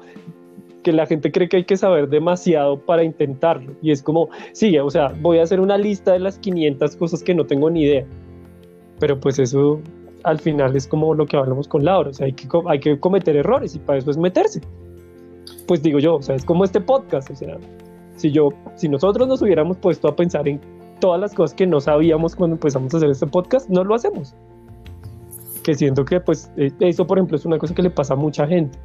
que la gente cree que hay que saber demasiado para intentarlo. Y es como, sí, o sea, voy a hacer una lista de las 500 cosas que no tengo ni idea. Pero pues eso al final es como lo que hablamos con Laura, o sea, hay que, hay que cometer errores y para eso es meterse. Pues digo yo, o sea, es como este podcast, o sea, si yo, si nosotros nos hubiéramos puesto a pensar en todas las cosas que no sabíamos cuando empezamos a hacer este podcast, no lo hacemos. Que siento que pues eh, eso, por ejemplo, es una cosa que le pasa a mucha gente.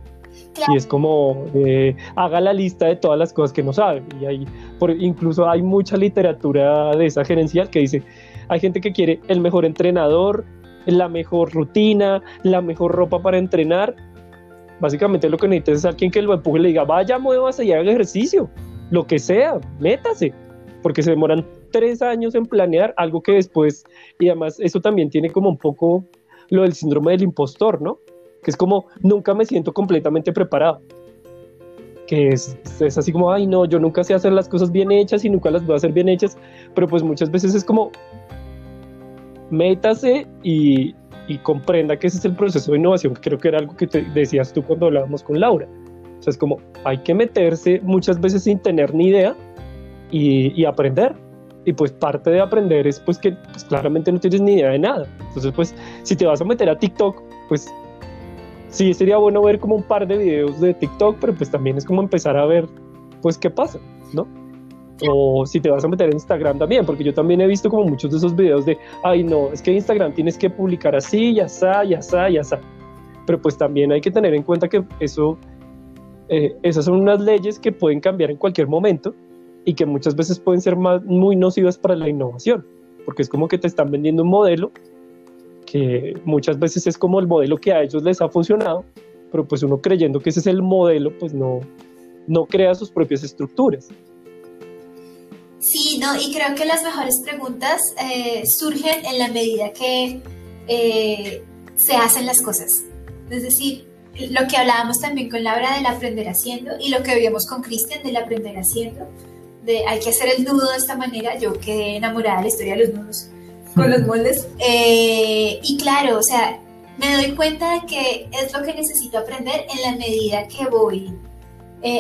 Y es como, eh, haga la lista de todas las cosas que no sabe. Y hay, por, incluso hay mucha literatura de esa gerencial que dice, hay gente que quiere el mejor entrenador, la mejor rutina, la mejor ropa para entrenar. Básicamente lo que necesitas es alguien que lo empuje y le diga, vaya, muévase y haga ejercicio, lo que sea, métase, porque se demoran tres años en planear algo que después, y además eso también tiene como un poco lo del síndrome del impostor, ¿no? Es como, nunca me siento completamente preparado. Que es, es así como, ay, no, yo nunca sé hacer las cosas bien hechas y nunca las voy a hacer bien hechas, pero pues muchas veces es como, métase y, comprenda que ese es el proceso de innovación, que creo que era algo que te decías tú cuando hablábamos con Laura. O sea, es como hay que meterse muchas veces sin tener ni idea y, aprender. Y pues parte de aprender es pues que pues, claramente no tienes ni idea de nada. Entonces pues si te vas a meter a TikTok, pues sí sería bueno ver como un par de videos de TikTok, pero pues también es como empezar a ver pues qué pasa, ¿no? o si te vas a meter en Instagram también, porque yo también he visto como muchos de esos videos de, ay no, es que Instagram tienes que publicar así, ya está, ya está, ya está. Pero pues también hay que tener en cuenta que eso, eh, esas son unas leyes que pueden cambiar en cualquier momento y que muchas veces pueden ser más, muy nocivas para la innovación, porque es como que te están vendiendo un modelo que muchas veces es como el modelo que a ellos les ha funcionado, pero pues uno creyendo que ese es el modelo, pues no, no crea sus propias estructuras. Sí, no, y creo que las mejores preguntas eh, surgen en la medida que eh, se hacen las cosas. Es decir, lo que hablábamos también con Laura del aprender haciendo y lo que veíamos con Cristian del aprender haciendo, de hay que hacer el nudo de esta manera. Yo quedé enamorada de la historia de los nudos con los moldes. Eh, y claro, o sea, me doy cuenta de que es lo que necesito aprender en la medida que voy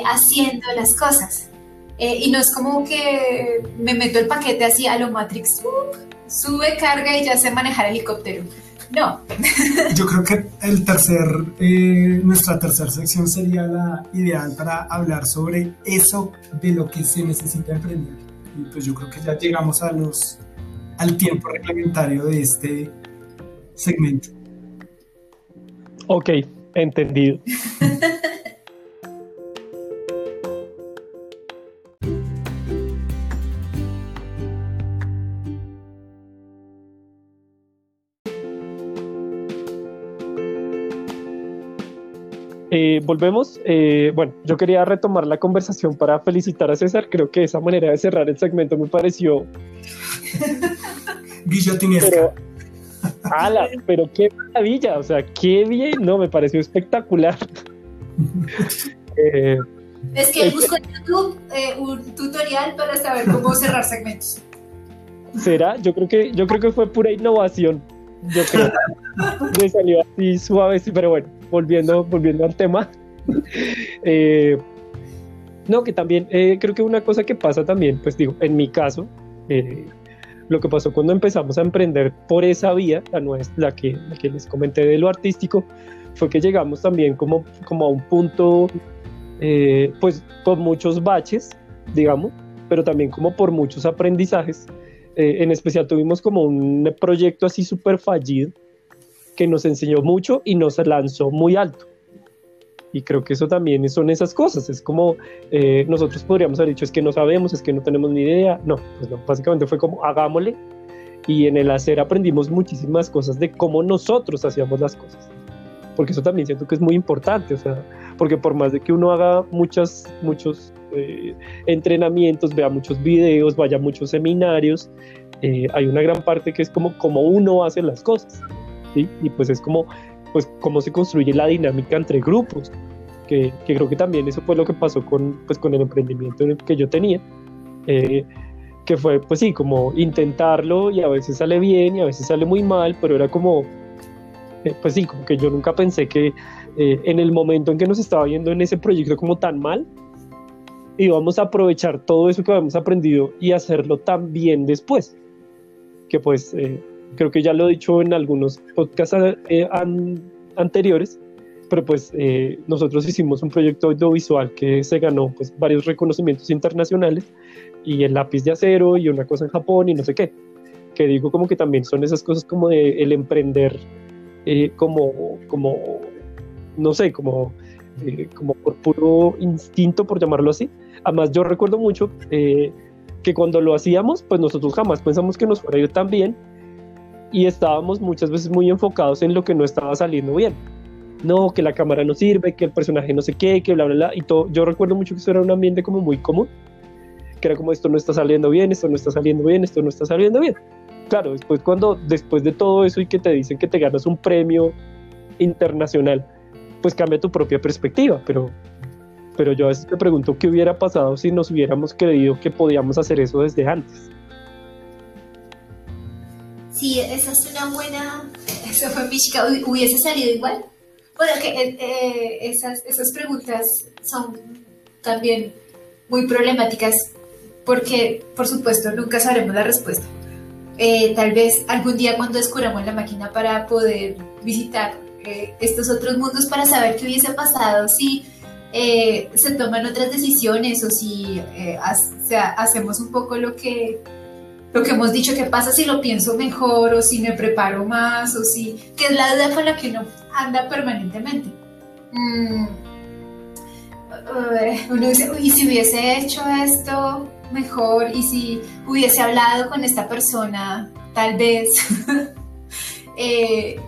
haciendo las cosas. Eh, y no es como que me meto el paquete así a lo Matrix, sube, carga y ya sé manejar helicóptero. No. Yo creo que el tercer, eh, nuestra tercera sección sería la ideal para hablar sobre eso de lo que se necesita emprender. Y pues yo creo que ya llegamos a los, al tiempo reglamentario de este segmento. Ok, entendido. volvemos. Eh, bueno, yo quería retomar la conversación para felicitar a César. Creo que esa manera de cerrar el segmento me pareció. Guillotinesca. Pero, pero qué maravilla, o sea, qué bien, no, me pareció espectacular. Eh, es que busco en YouTube un tutorial para saber cómo cerrar segmentos. ¿Será? Yo creo que, yo creo que fue pura innovación. Yo creo. Me salió así suave, sí, pero bueno volviendo, volviendo al tema. Eh, no, que también eh, creo que una cosa que pasa también, pues digo, en mi caso, eh, lo que pasó cuando empezamos a emprender por esa vía, la, la, que, que les comenté de lo artístico, fue que llegamos también como, como a un punto, pues con muchos baches, digamos, pero también como por muchos aprendizajes. en especial tuvimos como un proyecto así súper fallido, que nos enseñó mucho y nos lanzó muy alto. Y creo que eso también son esas cosas. Es como eh, nosotros podríamos haber dicho, es que no sabemos, es que no tenemos ni idea. No, pues no, básicamente fue como hagámosle. Y en el hacer aprendimos muchísimas cosas de cómo nosotros hacíamos las cosas. Porque eso también siento que es muy importante. O sea, porque por más de que uno haga muchas, muchos eh, entrenamientos, vea muchos videos, vaya a muchos seminarios, eh, hay una gran parte que es como cómo uno hace las cosas. Y pues es como pues cómo se construye la dinámica entre grupos, que, que, creo que también eso fue lo que pasó con, pues, con el emprendimiento que yo tenía, eh, que fue pues sí, como intentarlo y a veces sale bien y a veces sale muy mal, pero era como, eh, pues sí, como que yo nunca pensé que eh, en el momento en que nos estaba viendo en ese proyecto como tan mal, íbamos a aprovechar todo eso que habíamos aprendido y hacerlo tan bien después, que pues creo que ya lo he dicho en algunos podcasts anteriores, pero pues eh, nosotros hicimos un proyecto audiovisual que se ganó pues varios reconocimientos internacionales y el lápiz de acero y una cosa en Japón y no sé qué, que digo como que también son esas cosas como de el emprender eh, como, como, no sé, como, eh, como por puro instinto, por llamarlo así. Además yo recuerdo mucho que cuando lo hacíamos, pues nosotros jamás pensamos que nos fuera a ir tan bien y estábamos muchas veces muy enfocados en lo que no estaba saliendo bien no, que la cámara no sirve, que el personaje no sé qué, que bla, bla, bla. Y todo. Yo recuerdo mucho que eso era un ambiente como muy común, que era como esto no está saliendo bien, esto no está saliendo bien, esto no está saliendo bien. Claro, después cuando, después de todo eso y que te dicen que te ganas un premio internacional, pues cambia tu propia perspectiva, pero, pero yo a veces me pregunto qué hubiera pasado si nos hubiéramos creído que podíamos hacer eso desde antes. Sí, esa es una buena, eso fue Michigan, hubiese salido igual. Bueno, que eh, eh, esas, esas preguntas son también muy problemáticas porque, por supuesto, nunca sabremos la respuesta. Eh, tal vez algún día cuando descubramos la máquina para poder visitar estos otros mundos para saber qué hubiese pasado si se toman otras decisiones o si hacemos un poco lo que lo que hemos dicho, qué pasa si lo pienso mejor o si me preparo más o si, que es la duda con la que uno anda permanentemente. Mm, uno dice, y si hubiese hecho esto mejor y si hubiese hablado con esta persona, tal vez. Eh,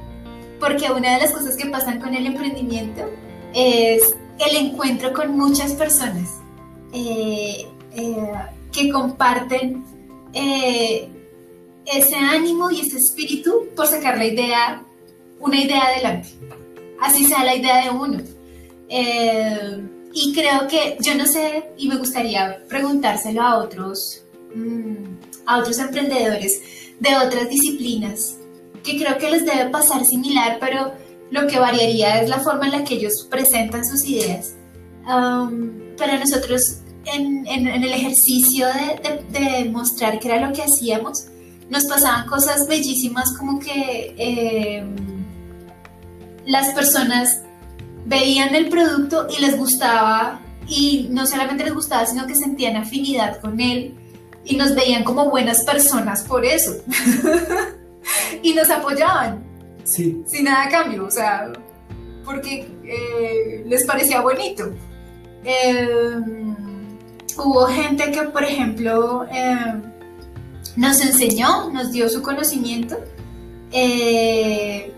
porque una de las cosas que pasan con el emprendimiento es el encuentro con muchas personas eh, eh, que comparten ese ánimo y ese espíritu por sacar la idea una idea adelante, así sea la idea de uno. Eh, y creo que yo no sé, y me gustaría preguntárselo a otros, mm, a otros emprendedores de otras disciplinas, que creo que les debe pasar similar, pero lo que variaría es la forma en la que ellos presentan sus ideas. para nosotros, en, el ejercicio de, mostrar qué era lo que hacíamos, nos pasaban cosas bellísimas como que... Eh, las personas veían el producto y les gustaba y no solamente les gustaba, sino que sentían afinidad con él y nos veían como buenas personas por eso. y nos apoyaban. Sí. Sin nada a cambio, o sea, porque eh, les parecía bonito. Em, hubo gente que, por ejemplo, em, nos enseñó, nos dio su conocimiento. Eh,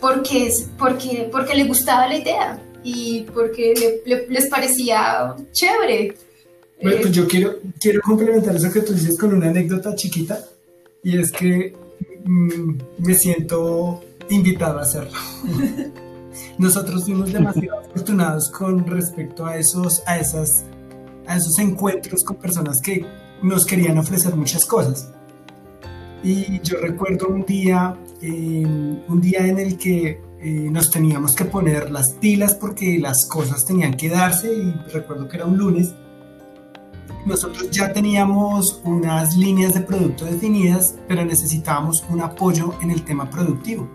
porque, porque, porque le gustaba la idea y porque les parecía chévere. Bueno, pues yo quiero, quiero complementar eso que tú dices con una anécdota chiquita y es que mm, me siento invitado a hacerlo. Nosotros fuimos demasiado afortunados con respecto a esos, a, esas, a esos encuentros con personas que nos querían ofrecer muchas cosas. Y yo recuerdo un día un día en el que eh, nos teníamos que poner las pilas porque las cosas tenían que darse y recuerdo que era un lunes. Nosotros ya teníamos unas líneas de producto definidas, pero necesitábamos un apoyo en el tema productivo.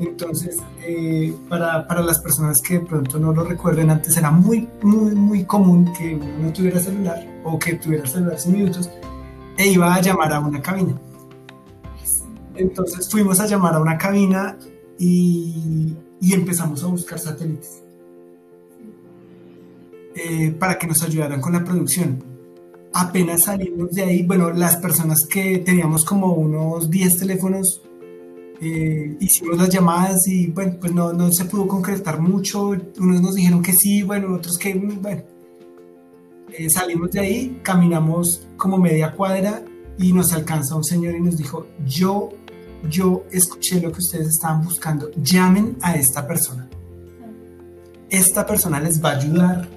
Entonces, eh, para, para, las personas que de pronto no lo recuerden, antes era muy, muy, muy común que no tuviera celular o que tuviera celular sin minutos e iba a llamar a una cabina. Entonces fuimos a llamar a una cabina y, empezamos a buscar satélites eh, para que nos ayudaran con la producción. Apenas salimos de ahí, bueno, las personas que teníamos como unos 10 teléfonos, eh, hicimos las llamadas y bueno, pues no, no se pudo concretar mucho. Unos nos dijeron que sí, bueno, otros que, bueno. Eh, salimos de ahí, caminamos como media cuadra y nos alcanza un señor y nos dijo, yo yo escuché lo que ustedes estaban buscando. Llamen a esta persona. Esta persona les va a ayudar.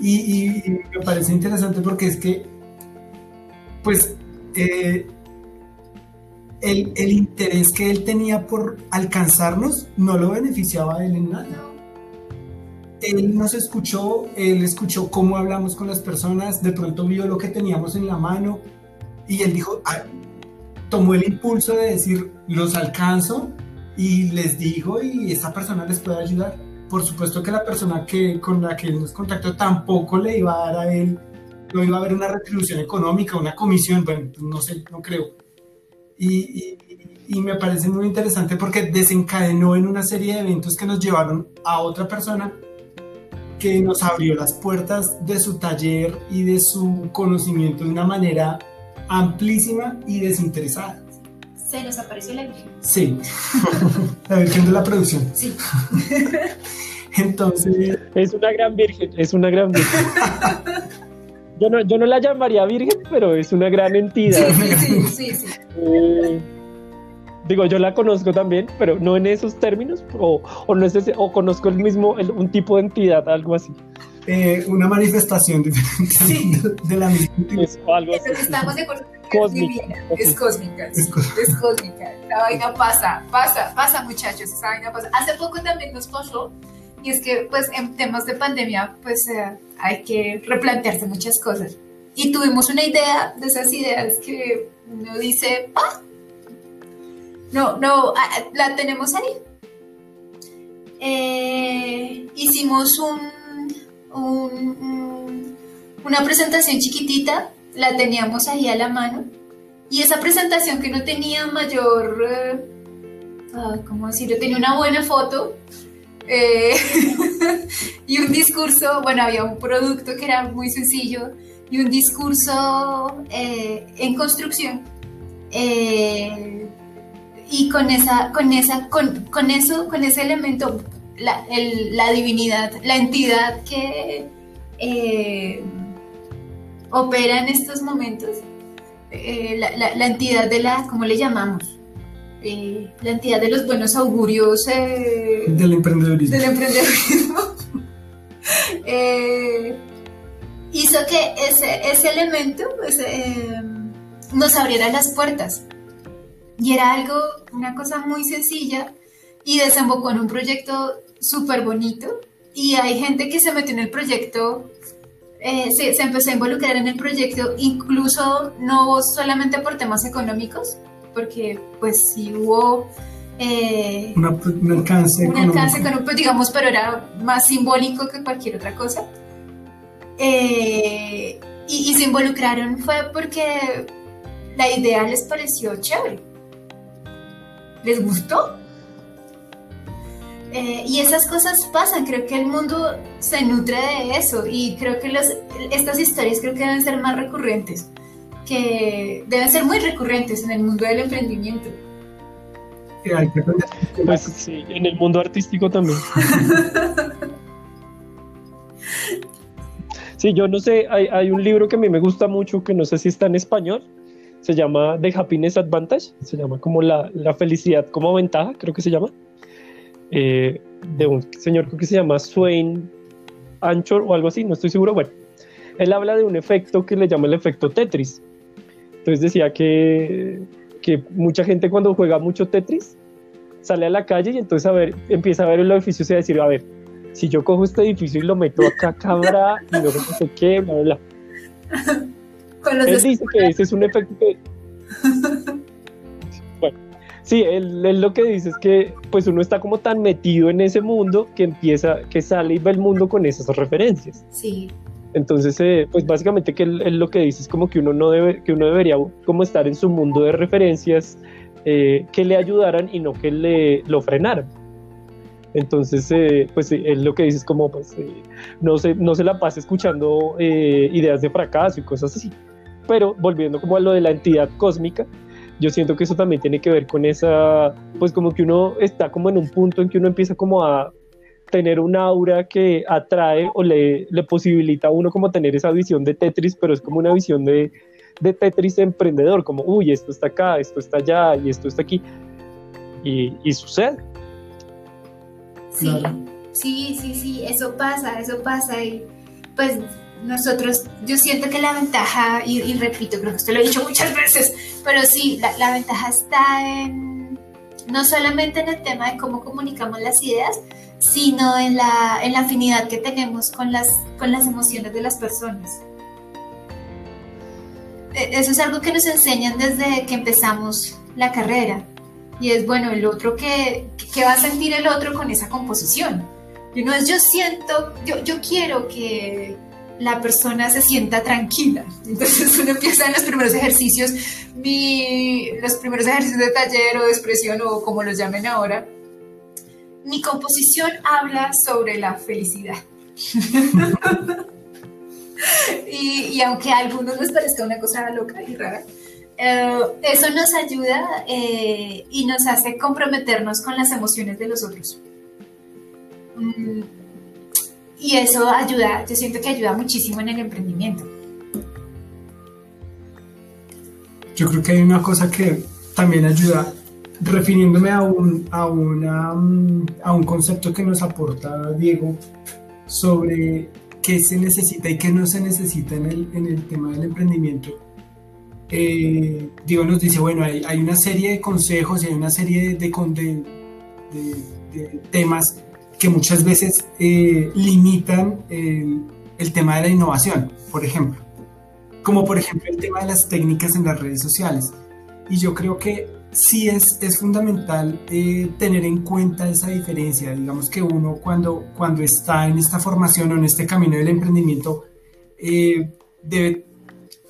Y, me parece interesante porque es que, pues, eh, el, el, interés que él tenía por alcanzarnos no lo beneficiaba a él en nada. Él nos escuchó, él escuchó cómo hablamos con las personas, de pronto vio lo que teníamos en la mano y él dijo, ah, tomó el impulso de decir, los alcanzo y les digo y esa persona les puede ayudar. Por supuesto que la persona que, con la que él nos contactó tampoco le iba a dar a él, no iba a haber una retribución económica, una comisión, bueno, no sé, no creo. Y, y, me parece muy interesante porque desencadenó en una serie de eventos que nos llevaron a otra persona que nos abrió las puertas de su taller y de su conocimiento de una manera amplísima y desinteresada. Se nos apareció la Virgen. Sí, la Virgen de la producción. Sí. Entonces... Es una gran Virgen, es una gran Virgen. Yo no, yo no la llamaría Virgen, pero es una gran entidad. Sí, sí, sí, sí. Eh, digo, yo la conozco también, pero no en esos términos, o, o no es ese, o conozco el mismo, un tipo de entidad, algo así. Eh, una manifestación diferente de, la misma algo así. Estamos de acuerdo. Cósmica. Es cósmica. Es, es cósmica. La vaina pasa, pasa, pasa, muchachos. Esa vaina pasa. Hace poco también nos pasó, y es que, pues, en temas de pandemia, pues, eh, hay que replantearse muchas cosas. Y tuvimos una idea de esas ideas que uno dice, ¡ah! No, no, ah, ah, la tenemos ahí. Eh, hicimos un una presentación chiquitita, la teníamos ahí a la mano, y esa presentación que no tenía mayor, eh, ¿cómo decirlo? Tenía una buena foto eh, y un discurso, bueno, había un producto que era muy sencillo y un discurso eh, en construcción. y con esa, con esa, con, con eso, con ese elemento la, divinidad, la entidad que eh, opera en estos momentos, eh, la, entidad de la, ¿cómo le llamamos? Eh, la entidad de los buenos augurios del emprendedorismo. Del emprendedorismo. hizo que ese, ese elemento nos abriera las puertas. Y era algo, una cosa muy sencilla, y desembocó en un proyecto súper bonito y hay gente que se metió en el proyecto, eh, se, empezó a involucrar en el proyecto, incluso no solamente por temas económicos, porque pues sí hubo... Eh, un alcance un alcance económico, pues, digamos, pero era más simbólico que cualquier otra cosa. Eh, y, y se involucraron fue porque la idea les pareció chévere. ¿Les gustó? Eh, y esas cosas pasan, creo que el mundo se nutre de eso y creo que los, estas historias creo que deben ser más recurrentes, que deben ser muy recurrentes en el mundo del emprendimiento. Pues sí, en el mundo artístico también. Sí, yo no sé, hay, hay, un libro que a mí me gusta mucho, que no sé si está en español, se llama The Happiness Advantage, se llama como la, la felicidad como ventaja, creo que se llama. Eh, de un señor que se llama Swain Anchor o algo así, no estoy seguro. Bueno, él habla de un efecto que le llama el efecto Tetris. Entonces decía que, que mucha gente cuando juega mucho Tetris sale a la calle y entonces a ver, empieza a ver el edificio y a decir, a ver, si yo cojo este edificio y lo meto acá, cabra, y luego no sé qué, bla, bla. Él dice que ese es un efecto que... Sí, él, lo que dice es que pues uno está como tan metido en ese mundo que empieza, que sale y ve el mundo con esas referencias. Sí. Entonces, eh, pues básicamente que él, lo que dice es como que uno no debe, que uno debería como estar en su mundo de referencias eh, que le ayudaran y no que le lo frenaran. Entonces, eh, pues él lo que dice es como, pues, no, se, no se la pase escuchando ideas de fracaso y cosas así. Pero volviendo como a lo de la entidad cósmica, yo siento que eso también tiene que ver con esa, pues como que uno está como en un punto en que uno empieza como a tener un aura que atrae o le, le posibilita a uno como tener esa visión de Tetris, pero es como una visión de, de Tetris emprendedor, como, uy, esto está acá, esto está allá y esto está aquí. y, sucede. Sí, sí, sí, sí, eso pasa, eso pasa y pues nosotros, yo siento que la ventaja, y, repito, creo que esto lo he dicho muchas veces, pero sí, la, la, ventaja está en, no solamente en el tema de cómo comunicamos las ideas, sino en la, en la afinidad que tenemos con las, con las emociones de las personas. E, eso es algo que nos enseñan desde que empezamos la carrera. Y es, bueno, el otro que, que va a sentir el otro con esa composición. Y no es yo siento, yo, yo quiero que, la persona se sienta tranquila. Entonces uno empieza en los primeros ejercicios, mi, los primeros ejercicios de taller o de expresión o como los llamen ahora. Mi composición habla sobre la felicidad. y, aunque a algunos les parezca una cosa loca y rara, eh, eso nos ayuda eh, y nos hace comprometernos con las emociones de los otros. Mm, y eso ayuda, yo siento que ayuda muchísimo en el emprendimiento. Yo creo que hay una cosa que también ayuda, refiriéndome a un, a, una, mm, a un concepto que nos aporta Diego sobre qué se necesita y qué no se necesita en el, en el tema del emprendimiento. Eh, Diego nos dice, bueno, hay, hay, una serie de consejos y hay una serie de, de, de temas que muchas veces eh, limitan eh, el tema de la innovación, por ejemplo, como por ejemplo el tema de las técnicas en las redes sociales. Y yo creo que sí es, es fundamental eh, tener en cuenta esa diferencia. Digamos que uno cuando, cuando está en esta formación o en este camino del emprendimiento, debe,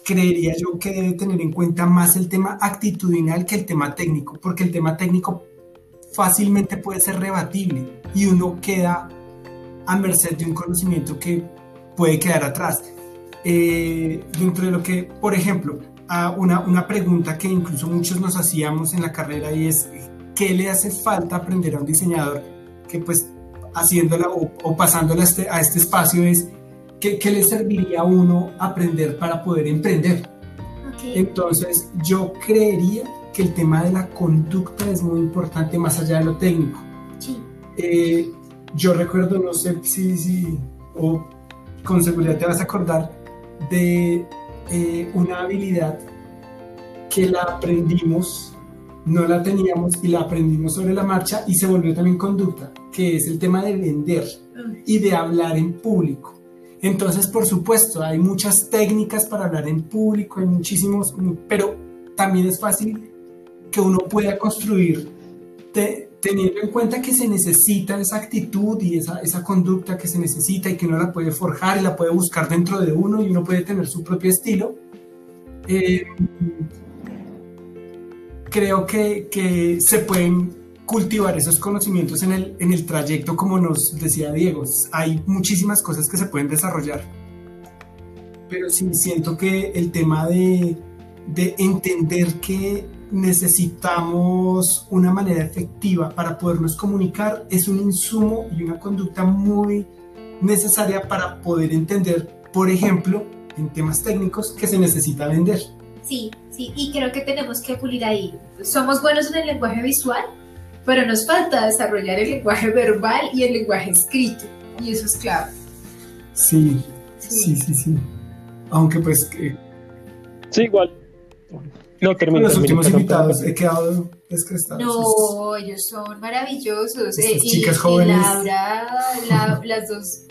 creería yo que debe tener en cuenta más el tema actitudinal que el tema técnico, porque el tema técnico fácilmente puede ser rebatible y uno queda a merced de un conocimiento que puede quedar atrás. Eh, dentro de lo que, por ejemplo, una, una pregunta que incluso muchos nos hacíamos en la carrera y es, ¿qué le hace falta aprender a un diseñador que pues haciéndola o, pasándola a este, a este espacio es, ¿qué, ¿qué, le serviría a uno aprender para poder emprender? Entonces, yo creería que el tema de la conducta es muy importante más allá de lo técnico. Sí. Eh, yo recuerdo, no sé si, si, o con seguridad te vas a acordar de eh, una habilidad que la aprendimos, no la teníamos y la aprendimos sobre la marcha y se volvió también conducta, que es el tema de vender y de hablar en público. Entonces, por supuesto, hay muchas técnicas para hablar en público, hay muchísimos, pero también es fácil que uno pueda construir teniendo en cuenta que se necesita esa actitud y esa, esa conducta que se necesita y que uno la puede forjar y la puede buscar dentro de uno y uno puede tener su propio estilo. Eh, creo que, que, se pueden cultivar esos conocimientos en el, en el trayecto, como nos decía Diego. Hay muchísimas cosas que se pueden desarrollar. Pero sí siento que el tema de, de entender que necesitamos una manera efectiva para podernos comunicar, es un insumo y una conducta muy necesaria para poder entender, por ejemplo, en temas técnicos que se necesita vender. Sí, sí, y creo que tenemos que pulir ahí. Somos buenos en el lenguaje visual, pero nos falta desarrollar el lenguaje verbal y el lenguaje escrito, y eso es clave. Sí, sí, sí, sí. Aunque pues... Sí, igual no, termino. Los últimos invitados he quedado descrestado. No, ellos son maravillosos. Eh, chicas jóvenes. Laura, las dos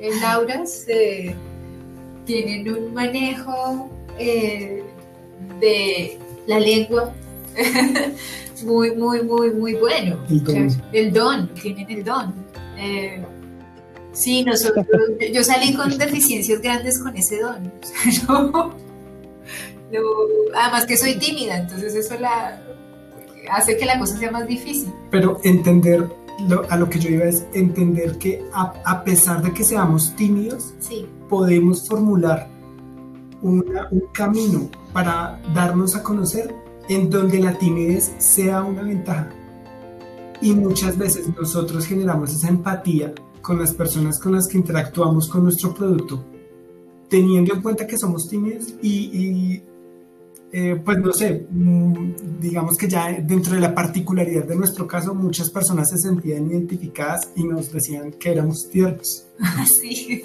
eh, Lauras eh, tienen un manejo de la lengua muy, muy, muy, muy bueno. El don. el don, tienen el don. sí, nosotros, yo salí con deficiencias grandes con ese don. no, además que soy tímida, entonces eso la, hace que la cosa sea más difícil. Pero entender, a lo que yo iba es entender que a, pesar de que seamos tímidos, podemos formular un camino para darnos a conocer en donde la timidez sea una ventaja. Y muchas veces nosotros generamos esa empatía con las personas con las que interactuamos con nuestro producto, teniendo en cuenta que somos tímidos y eh, pues no sé, mm, digamos que ya dentro de la particularidad de nuestro caso, muchas personas se sentían identificadas y nos decían que éramos tiernos. Sí.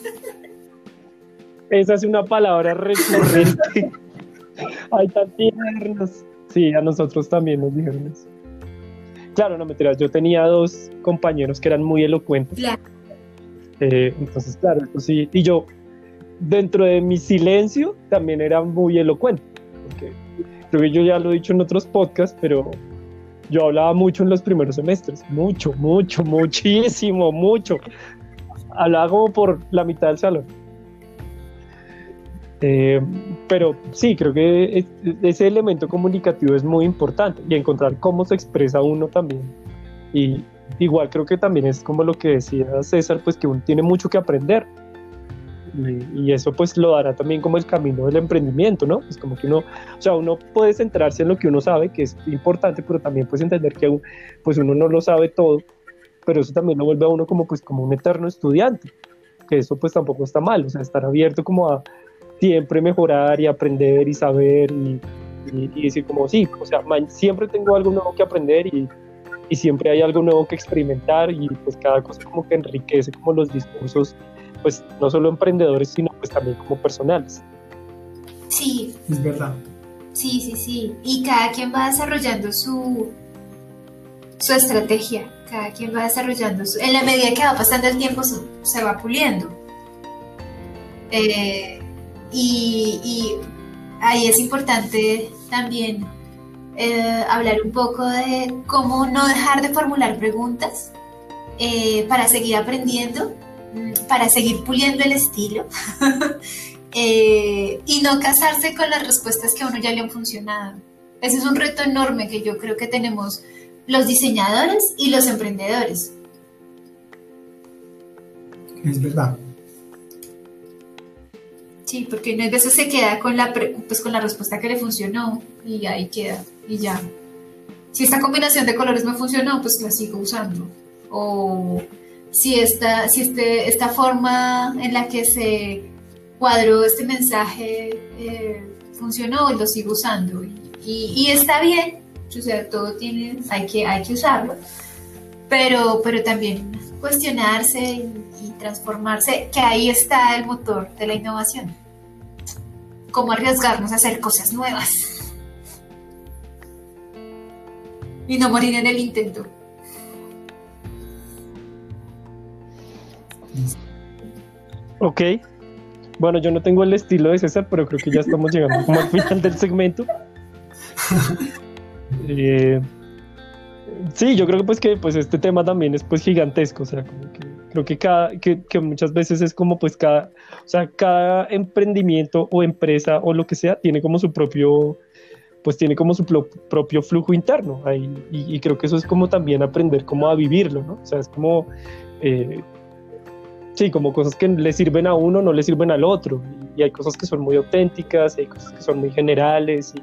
Esa es una palabra recurrente. Ay, tan tiernos. Sí, a nosotros también nos dijeron eso. Claro, no me tiras. Yo tenía dos compañeros que eran muy elocuentes. Claro. Eh, entonces, claro, eso sí. Y yo, dentro de mi silencio, también era muy elocuente. Porque creo que yo ya lo he dicho en otros podcasts, pero yo hablaba mucho en los primeros semestres. Mucho, mucho, muchísimo, mucho. Hablaba como por la mitad del salón. Eh, pero sí, creo que ese elemento comunicativo es muy importante y encontrar cómo se expresa uno también. Y igual creo que también es como lo que decía César, pues que uno tiene mucho que aprender. Y, eso pues lo dará también como el camino del emprendimiento, ¿no? Es como que uno, o sea, uno puede centrarse en lo que uno sabe, que es importante, pero también puede entender que uno, pues uno no lo sabe todo, pero eso también lo vuelve a uno como pues como un eterno estudiante, que eso pues tampoco está mal, o sea, estar abierto como a, siempre mejorar y aprender y saber y, y, y decir como sí, o sea, man, siempre tengo algo nuevo que aprender y, y, siempre hay algo nuevo que experimentar y pues cada cosa como que enriquece como los discursos, pues no solo emprendedores, sino pues también como personales. Sí. Es verdad. Sí, sí, sí. Y cada quien va desarrollando su, su estrategia, cada quien va desarrollando su... En la medida que va pasando el tiempo se, se va puliendo. Eh, y, y, ahí es importante también eh, hablar un poco de cómo no dejar de formular preguntas eh, para seguir aprendiendo, para seguir puliendo el estilo eh, y no casarse con las respuestas que a uno ya le han funcionado. Ese es un reto enorme que yo creo que tenemos los diseñadores y los emprendedores. Es verdad. Sí, porque a veces se queda con la, pues, con la respuesta que le funcionó y ahí queda y ya. Si esta combinación de colores me funcionó, pues la sigo usando. O si esta, si este, esta forma en la que se cuadró este mensaje eh, funcionó, lo sigo usando. Y, y, y, está bien, o sea, todo tiene, hay que, hay que usarlo, pero, pero también cuestionarse y, y transformarse, que ahí está el motor de la innovación. Cómo arriesgarnos a hacer cosas nuevas. Y no morir en el intento. Ok. Bueno, yo no tengo el estilo de César, pero creo que ya estamos llegando como al final del segmento. eh, sí, yo creo que pues que pues este tema también es pues gigantesco, o sea, como que creo que cada que, que, muchas veces es como pues cada, o sea, cada emprendimiento o empresa o lo que sea tiene como su propio pues tiene como su propio flujo interno ahí, y, y, creo que eso es como también aprender cómo a vivirlo, ¿no? O sea, es como eh, sí, como cosas que le sirven a uno no le sirven al otro y hay cosas que son muy auténticas, hay cosas que son muy generales y,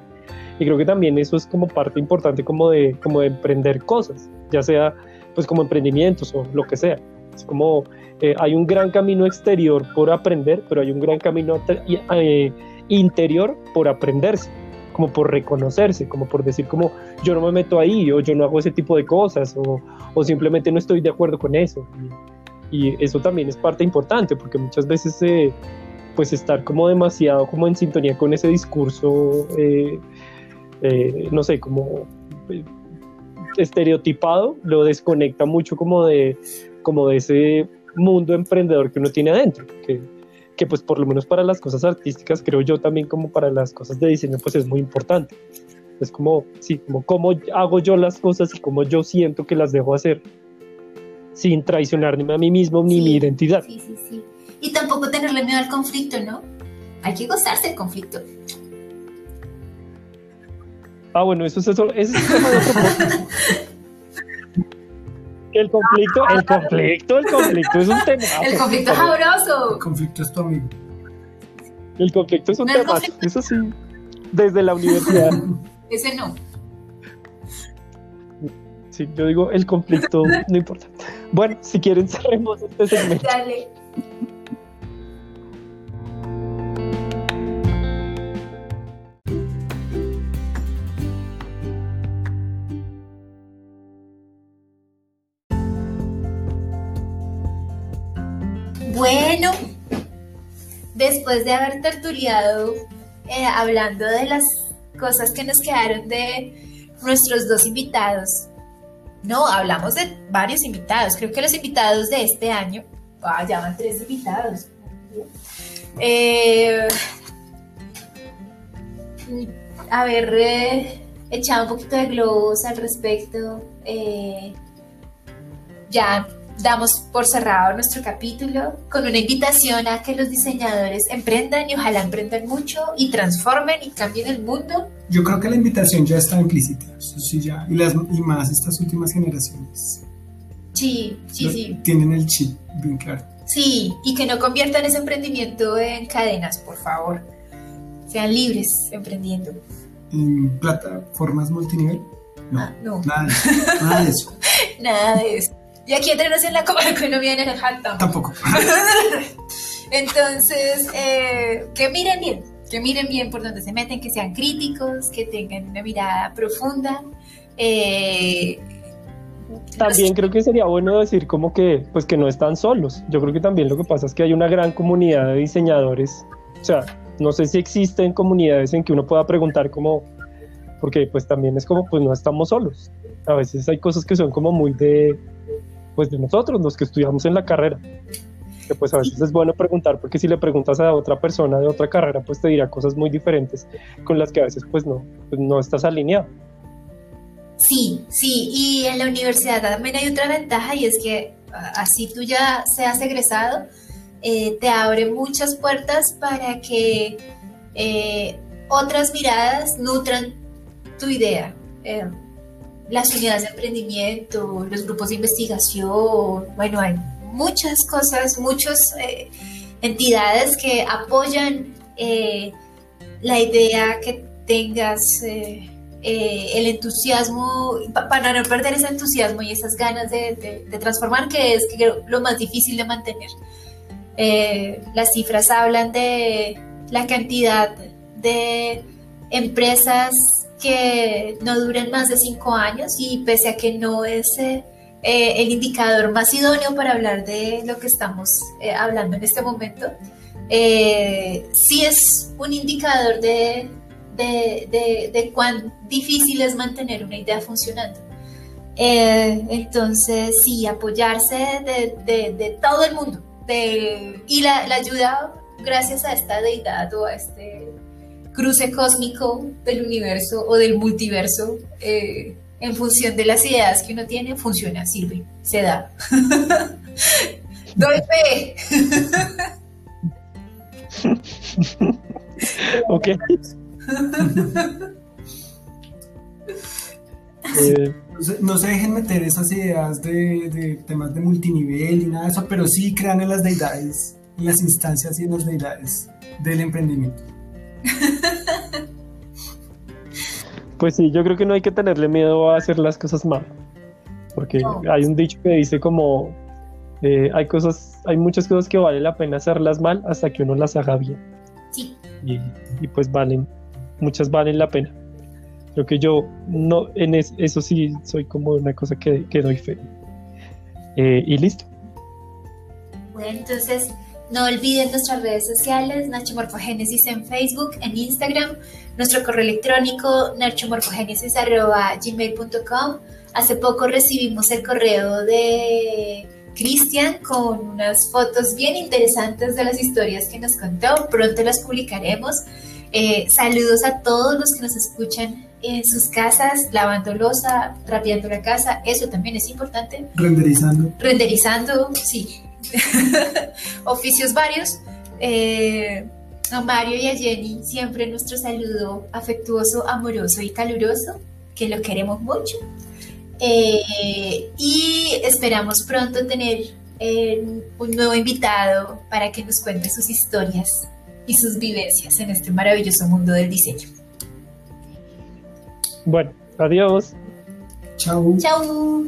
y creo que también eso es como parte importante como de, como de emprender cosas, ya sea pues como emprendimientos o lo que sea. Es como eh, hay un gran camino exterior por aprender, pero hay un gran camino eh, interior por aprenderse, como por reconocerse, como por decir como yo no me meto ahí o yo no hago ese tipo de cosas o, o simplemente no estoy de acuerdo con eso. Y, y, eso también es parte importante porque muchas veces eh, pues estar como demasiado como en sintonía con ese discurso eh, eh, no sé, como eh, estereotipado, lo desconecta mucho como de, como de ese mundo emprendedor que uno tiene adentro, que, que pues por lo menos para las cosas artísticas, creo yo también como para las cosas de diseño, pues es muy importante. Es como, sí, como cómo hago yo las cosas y cómo yo siento que las debo hacer sin traicionarme a mí mismo ni sí, mi identidad. Sí, sí, sí. Y tampoco tenerle miedo al conflicto, ¿no? Hay que gozarse del conflicto. Ah, bueno, eso es eso, eso es tema de otro El conflicto, el conflicto, el conflicto es un tema. El conflicto es sabroso. El conflicto es tu amigo. El conflicto es un No, tema, eso sí, desde la universidad. Ese no sí, yo digo el conflicto, no importa. Bueno, si quieren cerremos este segmento. Dale. Bueno, después de haber tertuliado eh, hablando de las cosas que nos quedaron de nuestros dos invitados, no, hablamos de varios invitados. Creo que los invitados de este año, ah, ya van tres invitados. Eh, haber eh, echado un poquito de globos al respecto. Eh, ya damos por cerrado nuestro capítulo con una invitación a que los diseñadores emprendan y ojalá emprendan mucho y transformen y cambien el mundo. Yo creo que la invitación ya está implícita, sí ya, y, las, y más estas últimas generaciones. Sí, sí, sí. Tienen el chip bien claro. Sí, y que no conviertan ese emprendimiento en cadenas, por favor. Sean libres emprendiendo. ¿En plataformas multinivel? No, ah, no. Nada, nada de eso. nada de eso. Y aquí entramos en la economía energética tampoco. Entonces, eh, que miren bien, que miren bien por donde se meten, que sean críticos, que tengan una mirada profunda. Eh, también creo que sería bueno decir como que pues que no están solos. Yo creo que también lo que pasa es que hay una gran comunidad de diseñadores. O sea, no sé si existen comunidades en que uno pueda preguntar como porque pues también es como pues no estamos solos. A veces hay cosas que son como muy de pues de nosotros, los que estudiamos en la carrera. Que pues a veces es bueno preguntar, porque si le preguntas a otra persona de otra carrera, pues te dirá cosas muy diferentes con las que a veces pues no, pues no estás alineado. Sí, sí, y en la universidad también hay otra ventaja y es que así tú ya seas egresado, eh, te abre muchas puertas para que eh, otras miradas nutran tu idea. Eh, las unidades de emprendimiento, los grupos de investigación, bueno, hay muchas cosas, muchas eh, entidades que apoyan eh, la idea que tengas, eh, el entusiasmo, para no perder ese entusiasmo y esas ganas de, transformar, que es lo más difícil de mantener. las cifras hablan de la cantidad de empresas que no duren más de cinco años y pese a que no es eh, el indicador más idóneo para hablar de lo que estamos eh, hablando en este momento, sí es un indicador de, de, cuán difícil es mantener una idea funcionando. entonces, sí, apoyarse de, todo el mundo y la, la ayuda gracias a esta deidad o a este cruce cósmico del universo o del multiverso, eh, en función de las ideas que uno tiene, funciona, sirve, se da. Doy fe. ok. Eh, no se dejen meter esas ideas de, de, temas de multinivel y nada de eso, pero sí crean en las deidades, en las instancias y en las deidades del emprendimiento. Pues sí, yo creo que no hay que tenerle miedo a hacer las cosas mal, porque hay un dicho que dice como eh, hay cosas, hay muchas cosas que vale la pena hacerlas mal hasta que uno las haga bien. Sí. Y, pues valen, muchas valen la pena. Creo que yo no, en eso sí soy como una cosa que, que doy fe. Eh, y listo. Bueno, entonces no olviden nuestras redes sociales, Nachomorfogénesis en Facebook, en Instagram, nuestro correo electrónico nachomorfogenesis.gmail.com. Hace poco recibimos el correo de Cristian con unas fotos bien interesantes de las historias que nos contó. Pronto las publicaremos. Eh, saludos a todos los que nos escuchan en sus casas, lavando losa, trapeando la casa. Eso también es importante. Renderizando. Renderizando, sí. oficios varios. Eh, a Mario y a Jenny, siempre nuestro saludo afectuoso, amoroso y caluroso, que lo queremos mucho. Eh, y esperamos pronto tener eh, un nuevo invitado para que nos cuente sus historias y sus vivencias en este maravilloso mundo del diseño. Bueno, adiós. Chao. Chao.